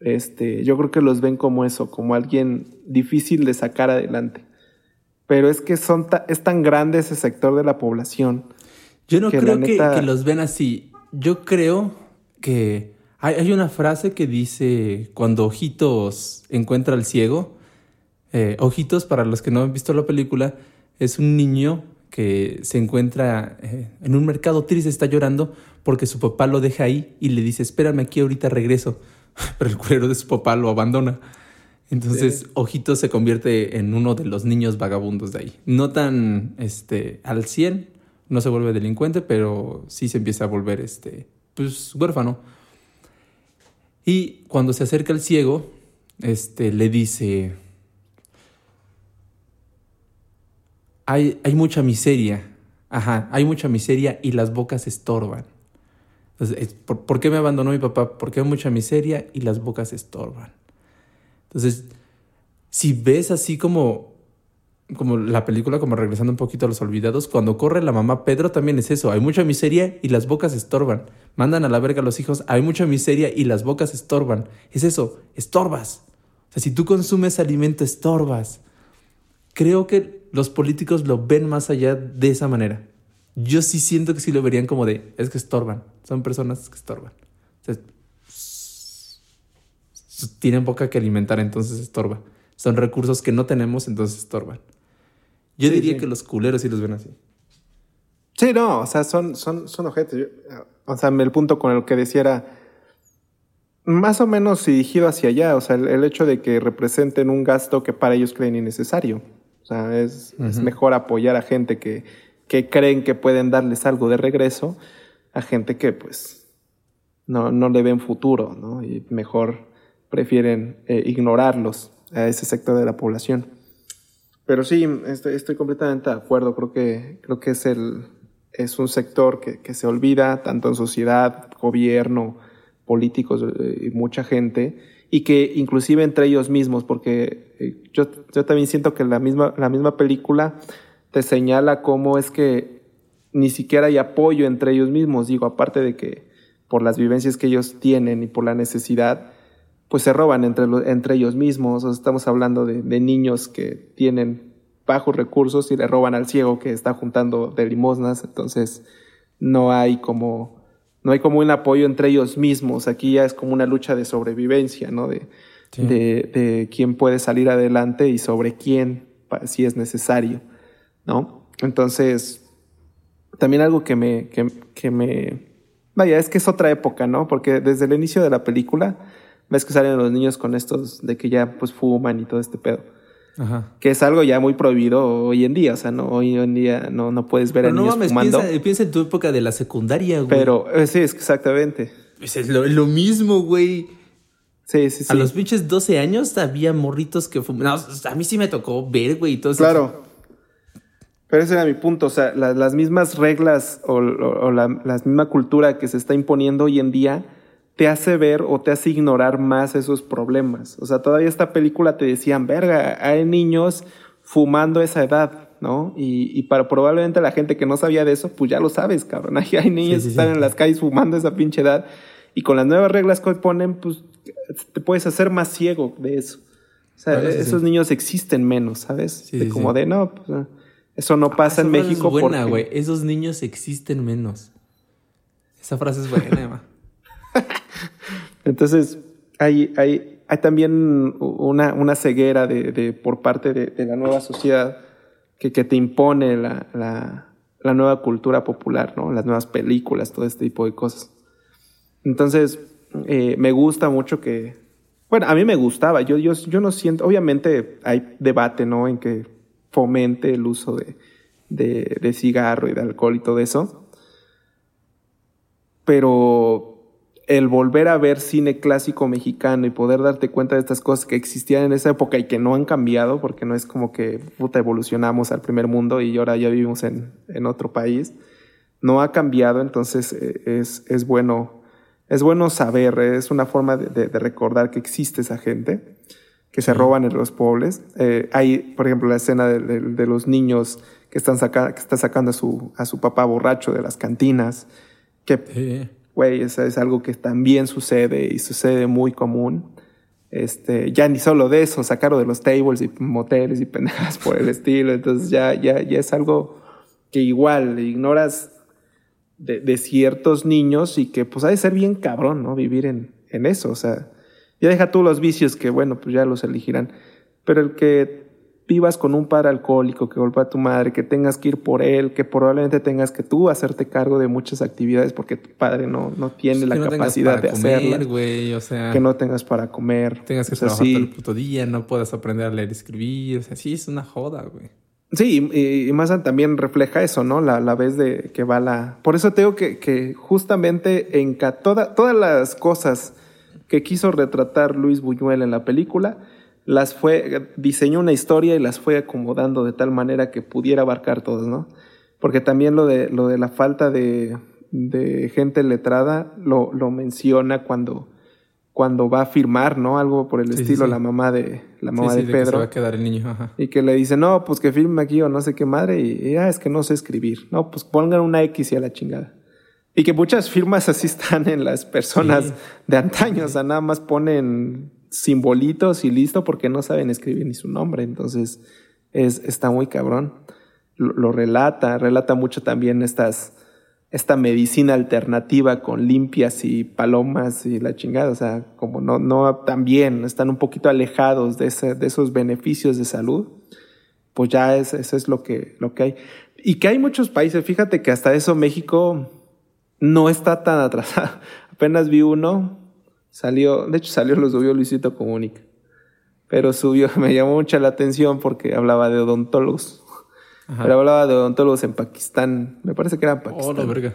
Este, yo creo que los ven como eso, como alguien difícil de sacar adelante. Pero es que son ta- es tan grande ese sector de la población. Yo no Que creo que los ven así. Yo creo que hay, hay una frase que dice cuando Ojitos encuentra al ciego. eh, Ojitos, para los que no han visto la película, es un niño que se encuentra eh, en un mercado triste, está llorando porque su papá lo deja ahí y le dice, espérame aquí, ahorita regreso. (laughs) Pero el culero de su papá lo abandona. Entonces, Ojitos se convierte en uno de los niños vagabundos de ahí. No tan este, al 100, no se vuelve delincuente, pero sí se empieza a volver este, pues, huérfano. Y cuando se acerca el ciego, este, le dice, hay, hay mucha miseria, ajá, hay mucha miseria y las bocas estorban. Entonces, ¿por, por qué me abandonó mi papá? Porque hay mucha miseria y las bocas estorban. Entonces, si ves así como como la película, como regresando un poquito a los olvidados, cuando corre la mamá Pedro también es eso, hay mucha miseria y las bocas estorban. Mandan a la verga a los hijos, hay mucha miseria y las bocas estorban. Es eso, estorbas. O sea, si tú consumes alimento, estorbas. Creo que los políticos lo ven más allá de esa manera. Yo sí siento que sí lo verían como de, es que estorban, son personas que estorban. O sea, tienen boca que alimentar, entonces estorba. Son recursos que no tenemos, entonces estorban. Yo Sí, diría sí. que los culeros sí los ven así. Sí, no, o sea, son, son, son objetos. O sea, el punto con el que decía era más o menos dirigido hacia allá. O sea, el, el hecho de que representen un gasto que para ellos creen innecesario. O sea, es, es mejor apoyar a gente que, que creen que pueden darles algo de regreso a gente que, pues, no, no le ven futuro, ¿no? Y mejor prefieren eh, ignorarlos a ese sector de la población. Pero sí, estoy, estoy completamente de acuerdo. Creo que, creo que es, el, es un sector que, que se olvida tanto en sociedad, gobierno, políticos eh, y mucha gente, y que inclusive entre ellos mismos, porque eh, yo, yo también siento que la misma, la misma película te señala cómo es que ni siquiera hay apoyo entre ellos mismos. Digo, aparte de que por las vivencias que ellos tienen y por la necesidad, pues se roban entre, entre ellos mismos. O sea, estamos hablando de, de niños que tienen bajos recursos y le roban al ciego que está juntando de limosnas. Entonces, no hay como, no hay como un apoyo entre ellos mismos. Aquí ya es como una lucha de sobrevivencia, ¿no? De, Sí. de, de quién puede salir adelante y sobre quién, si es necesario, ¿no? Entonces, también algo que me, que, que me, vaya, es que es otra época, ¿no? Porque desde el inicio de la película, ves que salen los niños con estos de que ya pues fuman y todo este pedo. Ajá. Que es algo ya muy prohibido hoy en día, o sea, no, hoy en día no, no puedes ver Pero a no niños mames, fumando. piensa, piensa en tu época de la secundaria, güey. Pero, eh, sí, es exactamente. Pues es lo, lo mismo, güey. Sí, sí, sí. A los pinches 12 años había morritos que fumaban. No, a mí sí me tocó ver, güey, y todo eso. Claro. Pero ese era mi punto, o sea, la- las mismas reglas o, o- o la, la misma cultura que se está imponiendo hoy en día te hace ver o te hace ignorar más esos problemas. O sea, todavía esta película te decían, verga, hay niños fumando a esa edad, ¿no? Y, y para probablemente la gente que no sabía de eso, pues ya lo sabes, cabrón. (laughs) Hay, hay niños sí, que están sí. en las calles fumando a esa pinche edad y con las nuevas reglas que ponen, pues te puedes hacer más ciego de eso. O sea, esos niños existen menos, ¿sabes? De como de, no, pues, ah, eso no pasa Esa en México es buena, porque... güey. Esos niños existen menos. Esa frase es buena. (laughs) Entonces, hay, hay, hay también una, una ceguera de, de- por parte de, de la nueva sociedad que, que te impone la, la, la nueva cultura popular, ¿no? Las nuevas películas, todo este tipo de cosas. Entonces, eh, me gusta mucho que... Bueno, a mí me gustaba. Yo, yo, yo no siento... Obviamente hay debate, ¿no? En que fomente el uso de, de, de cigarro y de alcohol y todo eso. Pero el volver a ver cine clásico mexicano y poder darte cuenta de estas cosas que existían en esa época y que no han cambiado, porque no es como que puta, evolucionamos al primer mundo y ahora ya vivimos en, en otro país, no ha cambiado, entonces eh, es, es bueno, es bueno saber, es una forma de, de- de recordar que existe esa gente que se roban en los pueblos. Eh, hay, por ejemplo, la escena de, de- de los niños que están saca- que está sacando a su, a su papá borracho de las cantinas, que Sí. Güey, eso es algo que también sucede y sucede muy común. Este, ya ni solo de eso, sacarlo de los tables y moteles y (laughs) pendejas por el estilo. Entonces ya, ya, ya es algo que igual ignoras de, de ciertos niños y que pues ha de ser bien cabrón, ¿no? Vivir en, en eso. O sea, ya deja tú los vicios que, bueno, pues ya los elegirán. Pero el que vivas con un padre alcohólico que golpea a tu madre, que tengas que ir por él, que probablemente tengas que tú hacerte cargo de muchas actividades porque tu padre no, no tiene la no capacidad de hacerla, comer, güey. O sea, que no tengas para comer. tengas que O sea, trabajar sí. todo el puto día, no puedas aprender a leer y escribir. O sea, sí, es una joda, güey. Sí, y, y más también refleja eso, ¿no? La, la vez de que va la... Por eso te digo que, que justamente en toda- todas las cosas que quiso retratar Luis Buñuel en la película, las fue, diseñó una historia y las fue acomodando de tal manera que pudiera abarcar todas, ¿no? Porque también lo de, lo de la falta de, de gente letrada lo, lo menciona cuando, cuando va a firmar, ¿no? Algo por el Sí, estilo, sí. la mamá de la mamá Sí, de que se Pedro. va a quedar el niño. Ajá. Y que le dice, no, pues que firme aquí o no sé qué madre. Y, y, ah, es que no sé escribir. No, pues pongan una X y a la chingada. Y que muchas firmas así (laughs) están en las personas de antaño. O sea, nada más ponen simbolitos y listo porque no saben escribir ni su nombre. Entonces, es, está muy cabrón. Lo, relata, relata mucho también estas, esta medicina alternativa con limpias y palomas y la chingada. O sea, como no, no también están un poquito alejados de, ese, de esos beneficios de salud, pues ya es, eso es lo que, lo que hay. Y que hay muchos países, fíjate que hasta eso México no está tan atrasado. (laughs) Apenas vi uno, salió, de hecho salió, lo subió Luisito Comunica. Pero subió, (laughs) me llamó mucha la atención porque hablaba de odontólogos. Ajá. Pero hablaba de odontólogos en Pakistán. Me parece que era en Pakistán. Oh, la verga.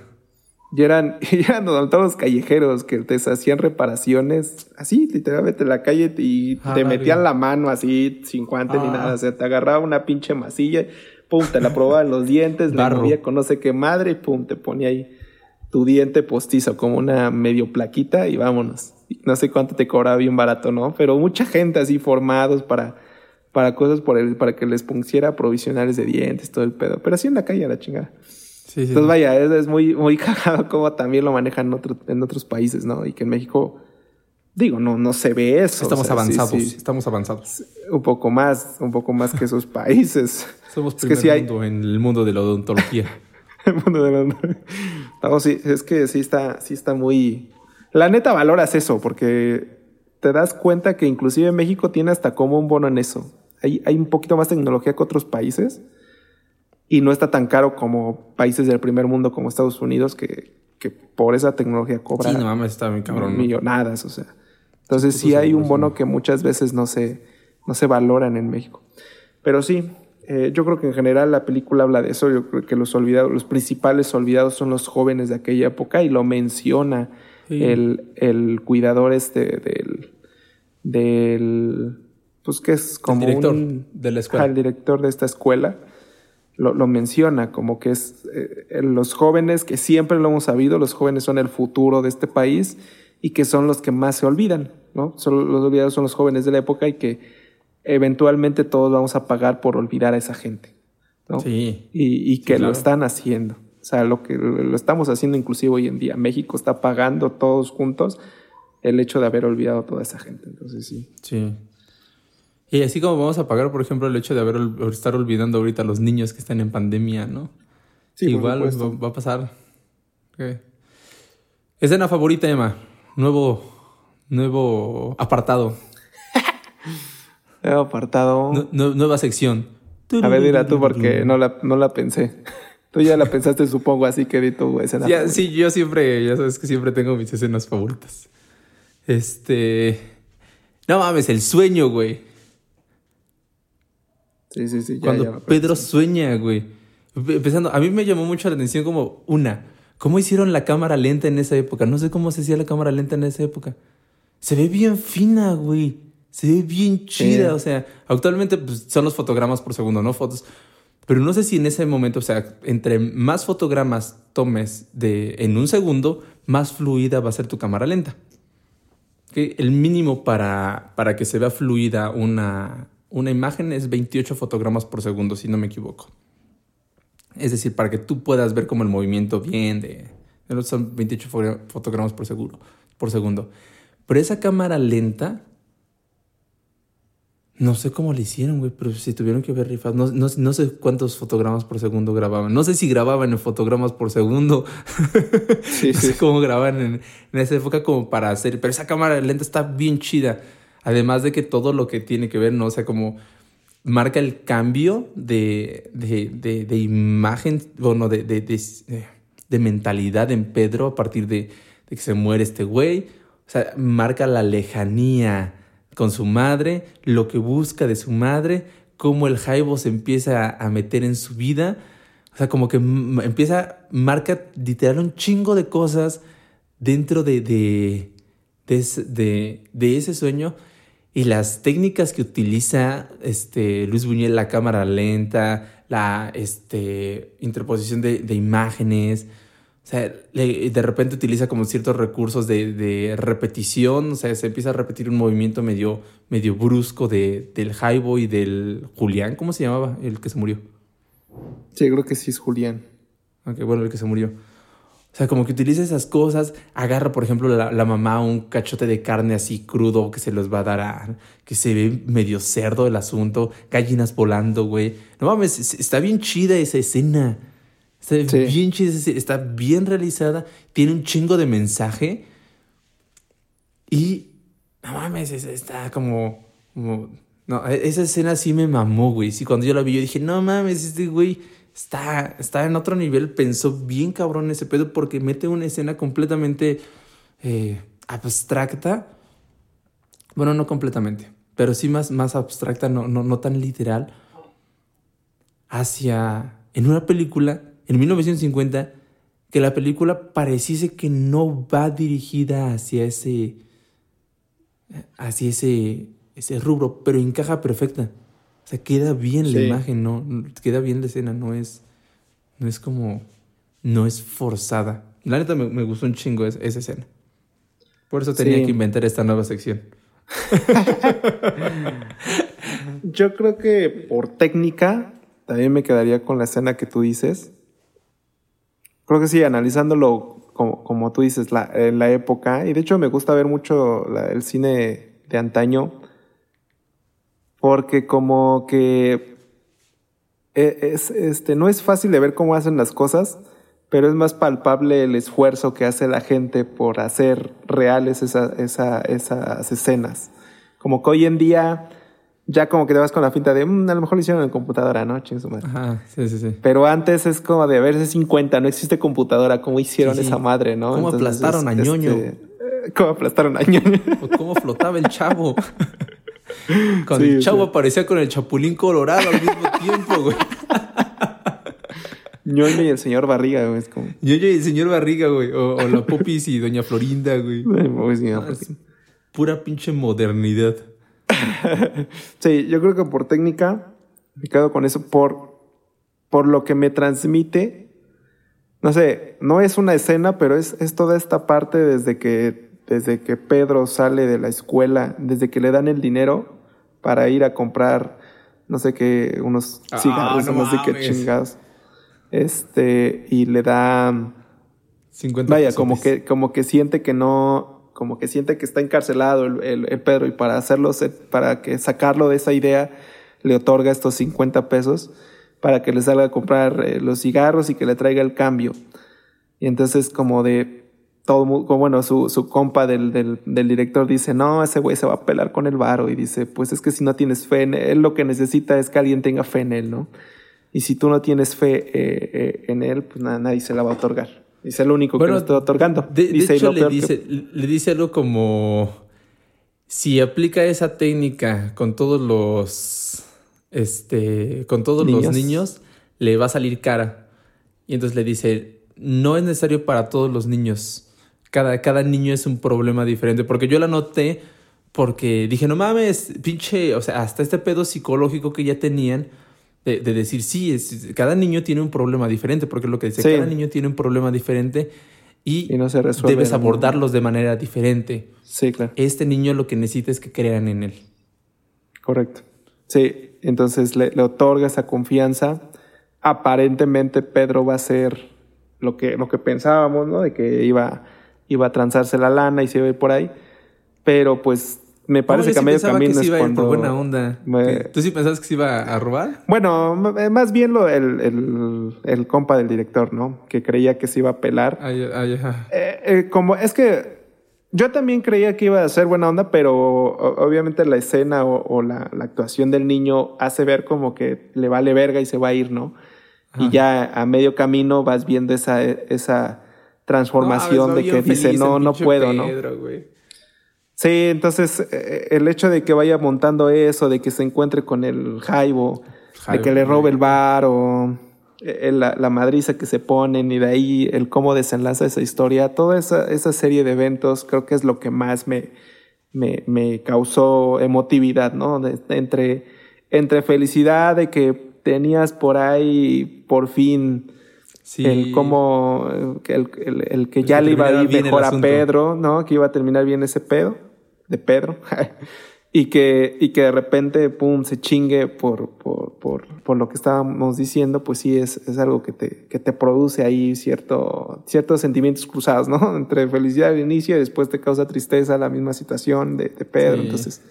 Y eran, (laughs) y eran odontólogos callejeros que te hacían reparaciones así, literalmente en la calle y Ah, te la metían la mano así, sin guante ni Ah. nada. O sea, te agarraba una pinche masilla, pum, te la probaban los dientes, Barro. movía con no sé qué madre y pum, te ponía ahí tu diente postizo como una medio plaquita y vámonos. No sé cuánto te cobraba bien barato, ¿no? Pero mucha gente así formados para, para cosas por el, para que les pusiera provisionales de dientes, todo el pedo. Pero así en la calle a la chingada. Sí, sí. Entonces, vaya, es, es muy, muy (laughs) cagado cómo también lo manejan en, otro- en otros países, ¿no? Y que en México, digo, no, no se ve eso. Estamos o sea, sí, avanzados. sí, Estamos avanzados. un poco más, un poco más que esos (laughs) países. Somos Es que primer sí hay- mundo en el mundo de la odontología. (laughs) (laughs) El mundo de la- No, sí, es que sí está, sí está muy. La neta valoras eso, porque te das cuenta que inclusive México tiene hasta como un bono en eso. Hay, hay un poquito más tecnología que otros países y no está tan caro como países del primer mundo como Estados Unidos que, que por esa tecnología cobran sí, no mames, está bien cabrón. ¿no? millonadas, o sea. Entonces sí hay un bono ¿no? que muchas veces no se, no se valoran en México. Pero sí, eh, yo creo que en general la película habla de eso. Yo creo que los olvidados, los principales olvidados son los jóvenes de aquella época y lo menciona Sí. el, el cuidador este del, del pues que es como el director un- de la escuela. el director de esta escuela lo, lo menciona como que es eh, los jóvenes que siempre lo hemos sabido, los jóvenes son el futuro de este país y que son los que más se olvidan, ¿no? Son, los olvidados son los jóvenes de la época y que eventualmente todos vamos a pagar por olvidar a esa gente, ¿no? Sí. Y, y que lo claro. están haciendo. O sea, lo que lo estamos haciendo inclusive hoy en día. México está pagando todos juntos el hecho de haber olvidado a toda esa gente. Entonces sí. Sí. Y así como vamos a pagar, por ejemplo, el hecho de haber estar olvidando ahorita a los niños que están en pandemia, ¿no? Sí, por Igual va, a pasar. Ok. Escena favorita, Emma. Nuevo, nuevo apartado. (laughs) Apartado. Nu- nu- nueva sección. A ver, dila tú porque no la, no la pensé. Tú ya la pensaste, supongo, así que di tu escena. Ya, sí, yo siempre, ya sabes que siempre tengo mis escenas favoritas. Este. No mames, el sueño, güey. sí, sí, sí, ya, Cuando ya. Pedro sueña, güey. Empe- Empezando, a mí me llamó mucho la atención como una, ¿cómo hicieron la cámara lenta en esa época? No sé cómo se hacía la cámara lenta en esa época. Se ve bien fina, güey. Se ve bien chida. Sí. O sea, actualmente pues, son los fotogramas por segundo, no fotos. Pero no sé si en ese momento, o sea, entre más fotogramas tomes de, en un segundo, más fluida va a ser tu cámara lenta. El mínimo para, para que se vea fluida una, una imagen es 28 fotogramas por segundo, si no me equivoco. Es decir, para que tú puedas ver como el movimiento bien de... Son 28 fo- fotogramas por, seguro, por segundo. Pero esa cámara lenta... No sé cómo le hicieron, güey, pero si tuvieron que ver rifas. No, no, no sé cuántos fotogramas por segundo grababan. No sé si grababan en fotogramas por segundo. (laughs) Sí, no sí. sé cómo grababan en, en esa época como para hacer. Pero esa cámara lenta está bien chida. Además de que todo lo que tiene que ver, ¿no? O sea, como marca el cambio de, de, de, de imagen, bueno, de, de, de, de mentalidad en Pedro a partir de, de que se muere este güey. O sea, marca la lejanía con su madre, lo que busca de su madre, cómo el Jaibo se empieza a meter en su vida. O sea, como que empieza, marca literal un chingo de cosas dentro de, de, de, de- ese sueño. Y las técnicas que utiliza este, Luis Buñuel, la cámara lenta, la este, interposición de imágenes. O sea, de repente utiliza como ciertos recursos de, repetición, o sea, se empieza a repetir un movimiento medio, medio brusco de, del Jaibo y del Julián, ¿cómo se llamaba el que se murió? Sí, creo que sí es Julián. Ok, bueno, el que se murió. O sea, como que utiliza esas cosas, agarra, por ejemplo, la, la, mamá un cachote de carne así crudo que se los va a dar a... que se ve medio cerdo el asunto, gallinas volando, güey. No mames, está bien chida esa escena. Está bien chida, está bien realizada, tiene un chingo de mensaje. Y, no mames, está como, no, e, esa escena sí me mamó, güey. Sí, cuando yo la vi, yo dije, no mames, este güey está, está en otro nivel. Pensó bien cabrón ese pedo porque mete una escena completamente eh, abstracta. Bueno, no completamente, pero sí más, más abstracta, no, no, no tan literal. Hacia, en una película en 1950 que la película pareciese que no va dirigida hacia ese, hacia ese, ese rubro, pero encaja perfecta. O sea, queda bien la imagen, no, queda bien la escena, no es, no es como, no es forzada. La neta me, gustó un chingo esa, escena. Por eso tenía que inventar esta nueva sección. (laughs) Yo creo que por técnica también me quedaría con la escena que tú dices creo que sí, analizándolo como, como tú dices, la, en la época, y de hecho me gusta ver mucho el cine de antaño, porque como que e, es, este, no es fácil de ver cómo hacen las cosas, pero es más palpable el esfuerzo que hace la gente por hacer reales esa, esa, esas escenas. Como que hoy en día ya como que te vas con la finta de, mm, a lo mejor lo hicieron en computadora, ¿no? Ajá, sí, sí, sí. Pero antes es como de, a ver, 50, no existe computadora, ¿cómo hicieron esa madre, no? ¿Cómo aplastaron a ñoño? Este, ¿Cómo aplastaron a ñoño? (laughs) ¿Cómo flotaba el chavo? (laughs) Cuando el chavo aparecía con el chapulín colorado al mismo tiempo, güey. (laughs) ñoño y el señor Barriga, güey. Es como... ñoño y el señor Barriga, güey. O, la Popis y Doña Florinda, güey. Ah, pura pinche modernidad. (laughs) sí, yo creo que por técnica me quedo con eso, por, por lo que me transmite. No sé, no es una escena, pero es, es toda esta parte desde que, desde que Pedro sale de la escuela, desde que le dan el dinero para ir a comprar, no sé qué, unos ah, cigarros, no, sé qué chingados. Este, y le da. 50 Vaya, como que, como que siente que no, como que siente que está encarcelado el, Pedro y para hacerlo, para que sacarlo de esa idea, le otorga estos 50 pesos para que le salga a comprar eh, los cigarros y que le traiga el cambio. Y entonces como de todo, como bueno, su, su compa del, del, director dice, no, ese güey se va a pelar con el varo y dice, pues es que si no tienes fe en él, lo que necesita es que alguien tenga fe en él, ¿no? Y si tú no tienes fe eh, eh, en él, pues nada, nadie se la va a otorgar. Es el único que lo está otorgando. De, hecho, le dice, le dice algo como: si aplica esa técnica con todos los. Este, con todos los niños, le va a salir cara. Y entonces le dice: no es necesario para todos los niños. Cada, cada niño es un problema diferente. Porque yo la noté porque dije: no mames, pinche. O sea, hasta este pedo psicológico que ya tenían de, decir, sí, es, cada niño tiene un problema diferente, porque lo que dice, cada niño tiene un problema diferente y, no se debes abordarlos de manera diferente. Sí, claro. Este niño lo que necesita es que crean en él. Correcto. Sí, entonces le, otorga esa confianza. Aparentemente Pedro va a ser lo que, lo que pensábamos, ¿no? De que iba, iba a transarse la lana y se iba a ir por ahí. Pero pues me parece que a medio camino es cuando... buena onda. ¿Tú sí pensabas que se iba a robar? Bueno, eh, más bien lo, el, el, compa del director, ¿no? Que creía que se iba a pelar. Ay, ay, eh, eh, como, es que yo también creía que iba a ser buena onda, pero obviamente la escena o, la, actuación del niño hace ver como que le vale verga y se va a ir, ¿no? Y ya a medio camino vas viendo esa, esa transformación de que dice, no, no puedo, ¿no? Sí, entonces eh, eh, el hecho de que vaya montando eso, de que se encuentre con el Jaibo, de que le robe el bar o eh, la, la, madriza que se ponen y de ahí el cómo desenlaza esa historia, toda esa, esa serie de eventos creo que es lo que más me, me, me causó emotividad, ¿no? entre, entre felicidad de que tenías por ahí por fin El cómo, el, el, que ya le iba a ir mejor a Pedro, ¿no? Que iba a terminar bien ese pedo de Pedro. (laughs) y, que, y que de repente, pum, se chingue por, por, por, por lo que estábamos diciendo, pues sí es, es algo que te, que te produce ahí cierto, ciertos sentimientos cruzados, ¿no? (laughs) Entre felicidad al inicio y después te causa tristeza la misma situación de, de Pedro. Entonces,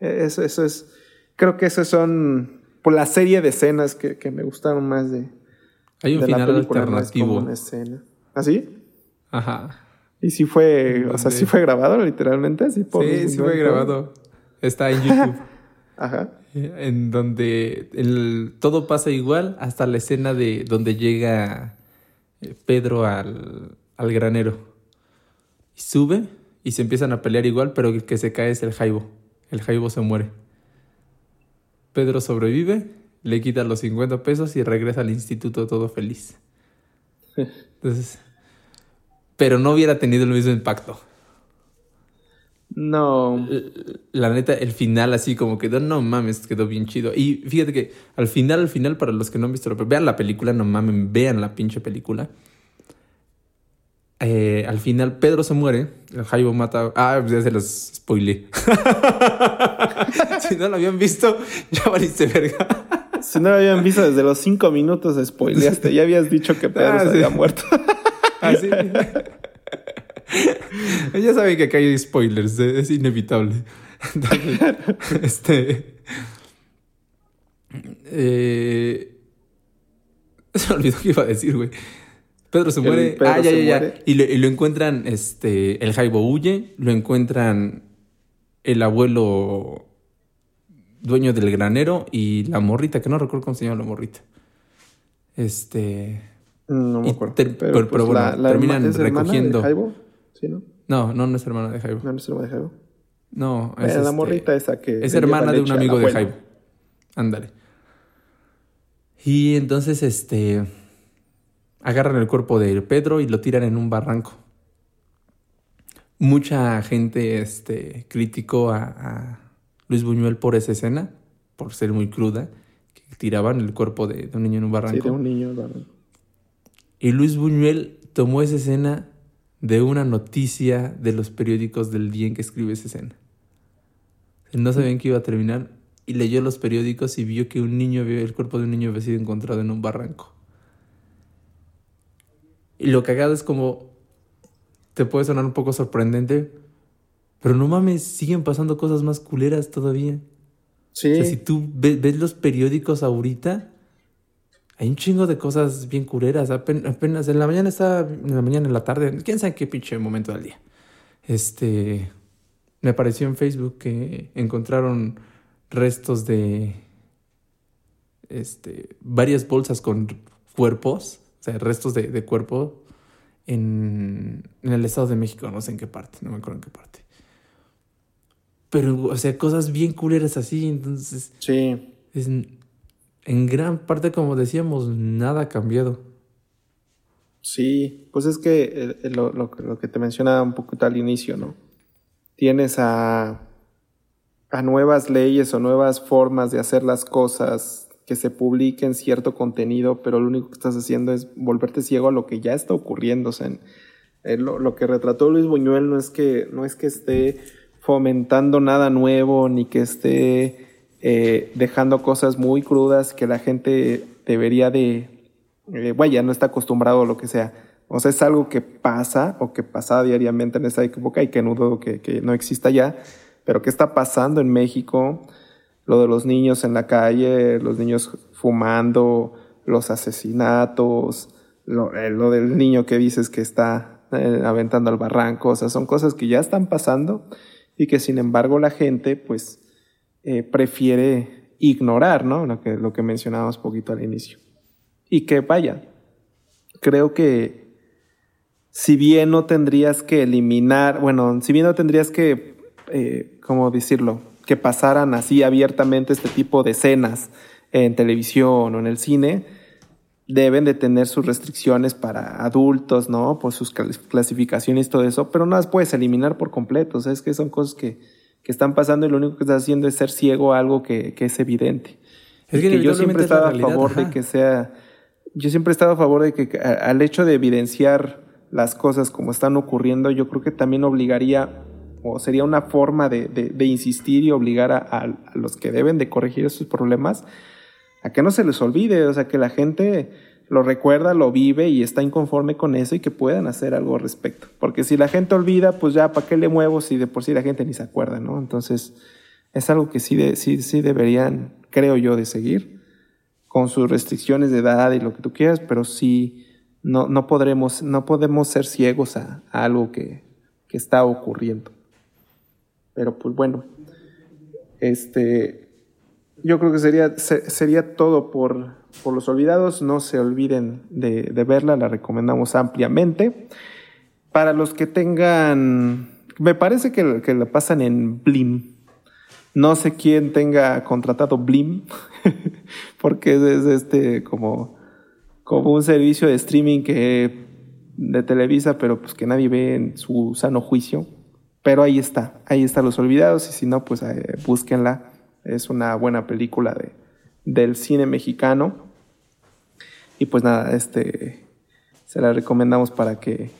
eso, eso es, creo que esos son por la serie de escenas que, que me gustaron más de, hay un final alternativo. Una escena. ¿Así? ¿Ah, Ajá. Y sí fue, o sea, sí fue grabado literalmente, sí, sí, sí fue grabado. Está en YouTube. (laughs) Ajá. En donde el, todo pasa igual hasta la escena de donde llega eh, Pedro al, al granero. Y sube y se empiezan a pelear igual, pero el que se cae es el Jaibo. El Jaibo se muere. Pedro sobrevive le quita los 50 pesos y regresa al instituto todo feliz. Entonces, pero no hubiera tenido el mismo impacto. No. La neta, el final así como quedó, no mames, quedó bien chido. Y fíjate que al final, al final, para los que no han visto, vean la película, no mames, vean la pinche película. Eh, al final Pedro se muere, el Jaibo mata. Ah, ya se los spoilé. (laughs) si no lo habían visto, ya valiste verga. Si no lo habían visto desde los cinco minutos, spoileaste. Ya habías dicho que Pedro ah, se había muerto. (laughs) Así. Ah, (laughs) ya saben que acá hay spoilers, es inevitable. (laughs) este. Eh, se me olvidó qué iba a decir, güey. Pedro se muere. ah, ya, ya, ya. Y, y, lo encuentran, este, el Jaibo huye, lo encuentran el abuelo dueño del granero y la morrita, que no recuerdo cómo se llama la morrita. Este. No me acuerdo. pero, pues bueno, terminan recogiendo. De Jaibo? ¿Sí, no? No, no, no es hermana de Jaibo. No, no es hermana de Jaibo. No, es. la este, morrita esa que. Es hermana de un amigo de Jaibo. Ándale. Y entonces, este. Agarran el cuerpo de Pedro y lo tiran en un barranco. Mucha gente este, criticó a Luis Buñuel por esa escena, por ser muy cruda, que tiraban el cuerpo de, un niño en un barranco. Sí, de un niño en barranco. Y Luis Buñuel tomó esa escena de una noticia de los periódicos del día en que escribe esa escena. No sabían que iba a terminar y leyó los periódicos y vio que un niño, el cuerpo de un niño había sido encontrado en un barranco. Y lo cagado es como, te puede sonar un poco sorprendente, pero no mames, siguen pasando cosas más culeras todavía. Sí. O sea, si tú ves, los periódicos ahorita, hay un chingo de cosas bien culeras. Apenas, en la mañana está, en la mañana, en la tarde, quién sabe qué pinche momento del día. Este, me apareció en Facebook que encontraron restos de, este, varias bolsas con cuerpos, o sea, restos de, de cuerpo en, en el Estado de México, no sé en qué parte, no me acuerdo en qué parte. Pero, o sea, cosas bien culeras así, entonces. Sí. Es, en gran parte, como decíamos, nada ha cambiado. Sí, pues es que eh, eh, lo, lo, lo, que te mencionaba un poquito al inicio, ¿no? Tienes a, a nuevas leyes o nuevas formas de hacer las cosas, que se publiquen cierto contenido, pero lo único que estás haciendo es volverte ciego a lo que ya está ocurriendo. O sea, lo, lo, que retrató Luis Buñuel no es que, no es que esté fomentando nada nuevo ni que esté eh, dejando cosas muy crudas que la gente debería de, eh, vaya, no está acostumbrado a lo que sea. O sea, es algo que pasa o que pasa diariamente en esa época y que no que, que no exista ya, pero ¿qué está pasando en México? Lo de los niños en la calle, los niños fumando, los asesinatos, lo, eh, lo del niño que dices que está eh, aventando al barranco, o sea, son cosas que ya están pasando y que sin embargo la gente pues eh, prefiere ignorar, ¿no? Lo que, lo que mencionábamos poquito al inicio. Y que vaya, creo que si bien no tendrías que eliminar, bueno, si bien no tendrías que, eh, ¿cómo decirlo? Que pasaran así abiertamente este tipo de escenas en televisión o en el cine, deben de tener sus restricciones para adultos, ¿no? Por sus clasificaciones y todo eso, pero no las puedes eliminar por completo. O sea, es que son cosas que, que están pasando y lo único que estás haciendo es ser ciego a algo que, que es evidente. Es que, yo siempre estaba a favor de que sea yo siempre he estado a favor de que al hecho de evidenciar las cosas como están ocurriendo, yo creo que también obligaría o sería una forma de, de, insistir y obligar a, a, los que deben de corregir esos problemas a que no se les olvide, o sea, que la gente lo recuerda, lo vive y está inconforme con eso y que puedan hacer algo al respecto. Porque si la gente olvida, pues ya, ¿para qué le muevo si de por sí la gente ni se acuerda, ¿no? Entonces, es algo que sí, de, sí, sí deberían, creo yo, de seguir, con sus restricciones de edad y lo que tú quieras, pero sí, no, no, podremos, no podemos ser ciegos a, algo que, que está ocurriendo. Pero pues bueno, este, yo creo que sería, sería todo por, por los olvidados. No se olviden de, verla, la recomendamos ampliamente. Para los que tengan, me parece que, que la pasan en Blim. No sé quién tenga contratado Blim, (laughs) porque es, este como, como un servicio de streaming que de Televisa, pero pues que nadie ve en su sano juicio. Pero ahí está, ahí están los olvidados y si no, pues eh, búsquenla. Es una buena película de, del cine mexicano. Y pues nada, este se la recomendamos para que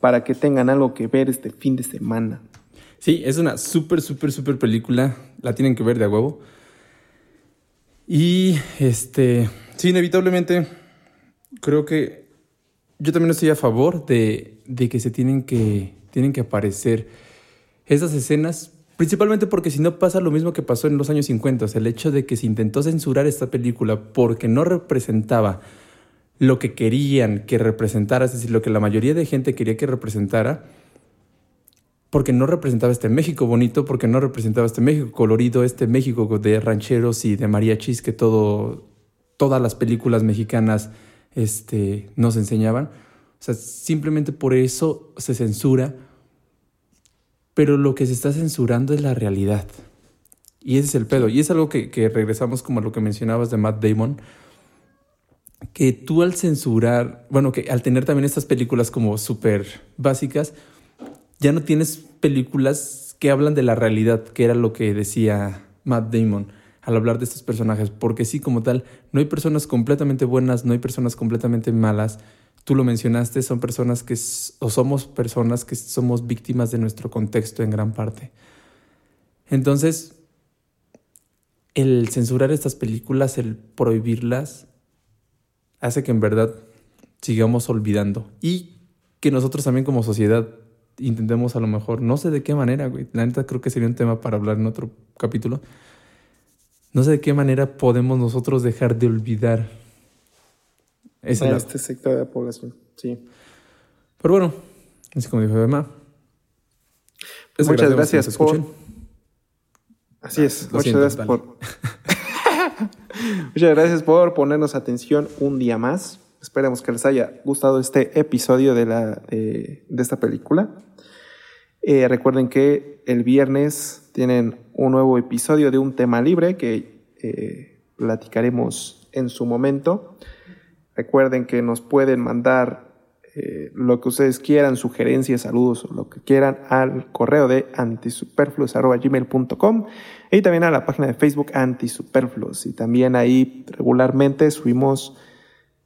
para que tengan algo que ver este fin de semana. Sí, es una súper, súper, súper película. La tienen que ver de a huevo. Y este, sí, inevitablemente, creo que yo también estoy a favor de, de que se tienen que, tienen que aparecer esas escenas, principalmente porque si no pasa lo mismo que pasó en los años 50, el hecho de que se intentó censurar esta película porque no representaba lo que querían que representara, es decir, lo que la mayoría de gente quería que representara porque no representaba este México bonito, porque no representaba este México colorido, este México de rancheros y de mariachis que todo, todas las películas mexicanas este, nos enseñaban. O sea, simplemente por eso se censura, pero lo que se está censurando es la realidad. Y ese es el pedo. Y es algo que, que regresamos como a lo que mencionabas de Matt Damon, que tú al censurar, bueno, que al tener también estas películas como súper básicas, ya no tienes películas que hablan de la realidad, que era lo que decía Matt Damon al hablar de estos personajes, porque sí, como tal, no hay personas completamente buenas, no hay personas completamente malas. Tú lo mencionaste, son personas que, o somos personas que somos víctimas de nuestro contexto en gran parte. Entonces, el censurar estas películas, el prohibirlas, hace que en verdad sigamos olvidando y que nosotros también como sociedad intentemos a lo mejor, no sé de qué manera, güey. La neta creo que sería un tema para hablar en otro capítulo. No sé de qué manera podemos nosotros dejar de olvidar ese este sector de la población, sí. Pero bueno, así como dijo Emma. Muchas gracias por... Así es, muchas gracias por... (laughs) muchas gracias por ponernos atención un día más. Esperemos que les haya gustado este episodio de, la, de, esta película. Eh, recuerden que el viernes tienen un nuevo episodio de un tema libre que eh, platicaremos en su momento. Recuerden que nos pueden mandar eh, lo que ustedes quieran, sugerencias, saludos o lo que quieran al correo de antisuperfluos.gmail.com y también a la página de Facebook Antisuperfluos. Y también ahí regularmente subimos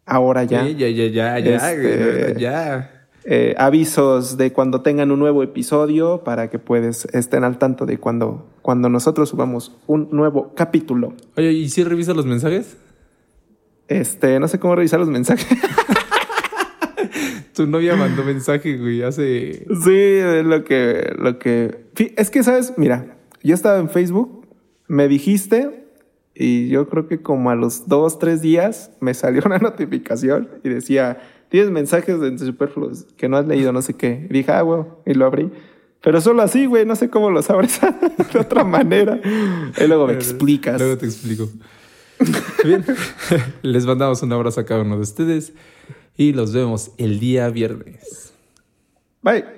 ahora ya. ya, ya, ya, ya, este, ya. Eh, avisos de cuando tengan un nuevo episodio para que puedes estén al tanto de cuando, cuando nosotros subamos un nuevo capítulo. Oye, ¿y si revisas los mensajes? Este, no sé cómo revisar los mensajes. (laughs) tu novia mandó mensaje, güey, hace. Sí, es lo que, lo que. Es que, ¿sabes? Mira, yo estaba en Facebook, me dijiste, y yo creo que como a los dos, tres días me salió una (laughs) notificación y decía, tienes mensajes de superfluos que no has leído, no sé qué. Y dije, ah, güey, y lo abrí. Pero solo así, güey, no sé cómo los abres (laughs) de otra manera. Y luego me explicas. Luego te explico. (laughs) Bien, les mandamos un abrazo a cada uno de ustedes y los vemos el día viernes. Bye.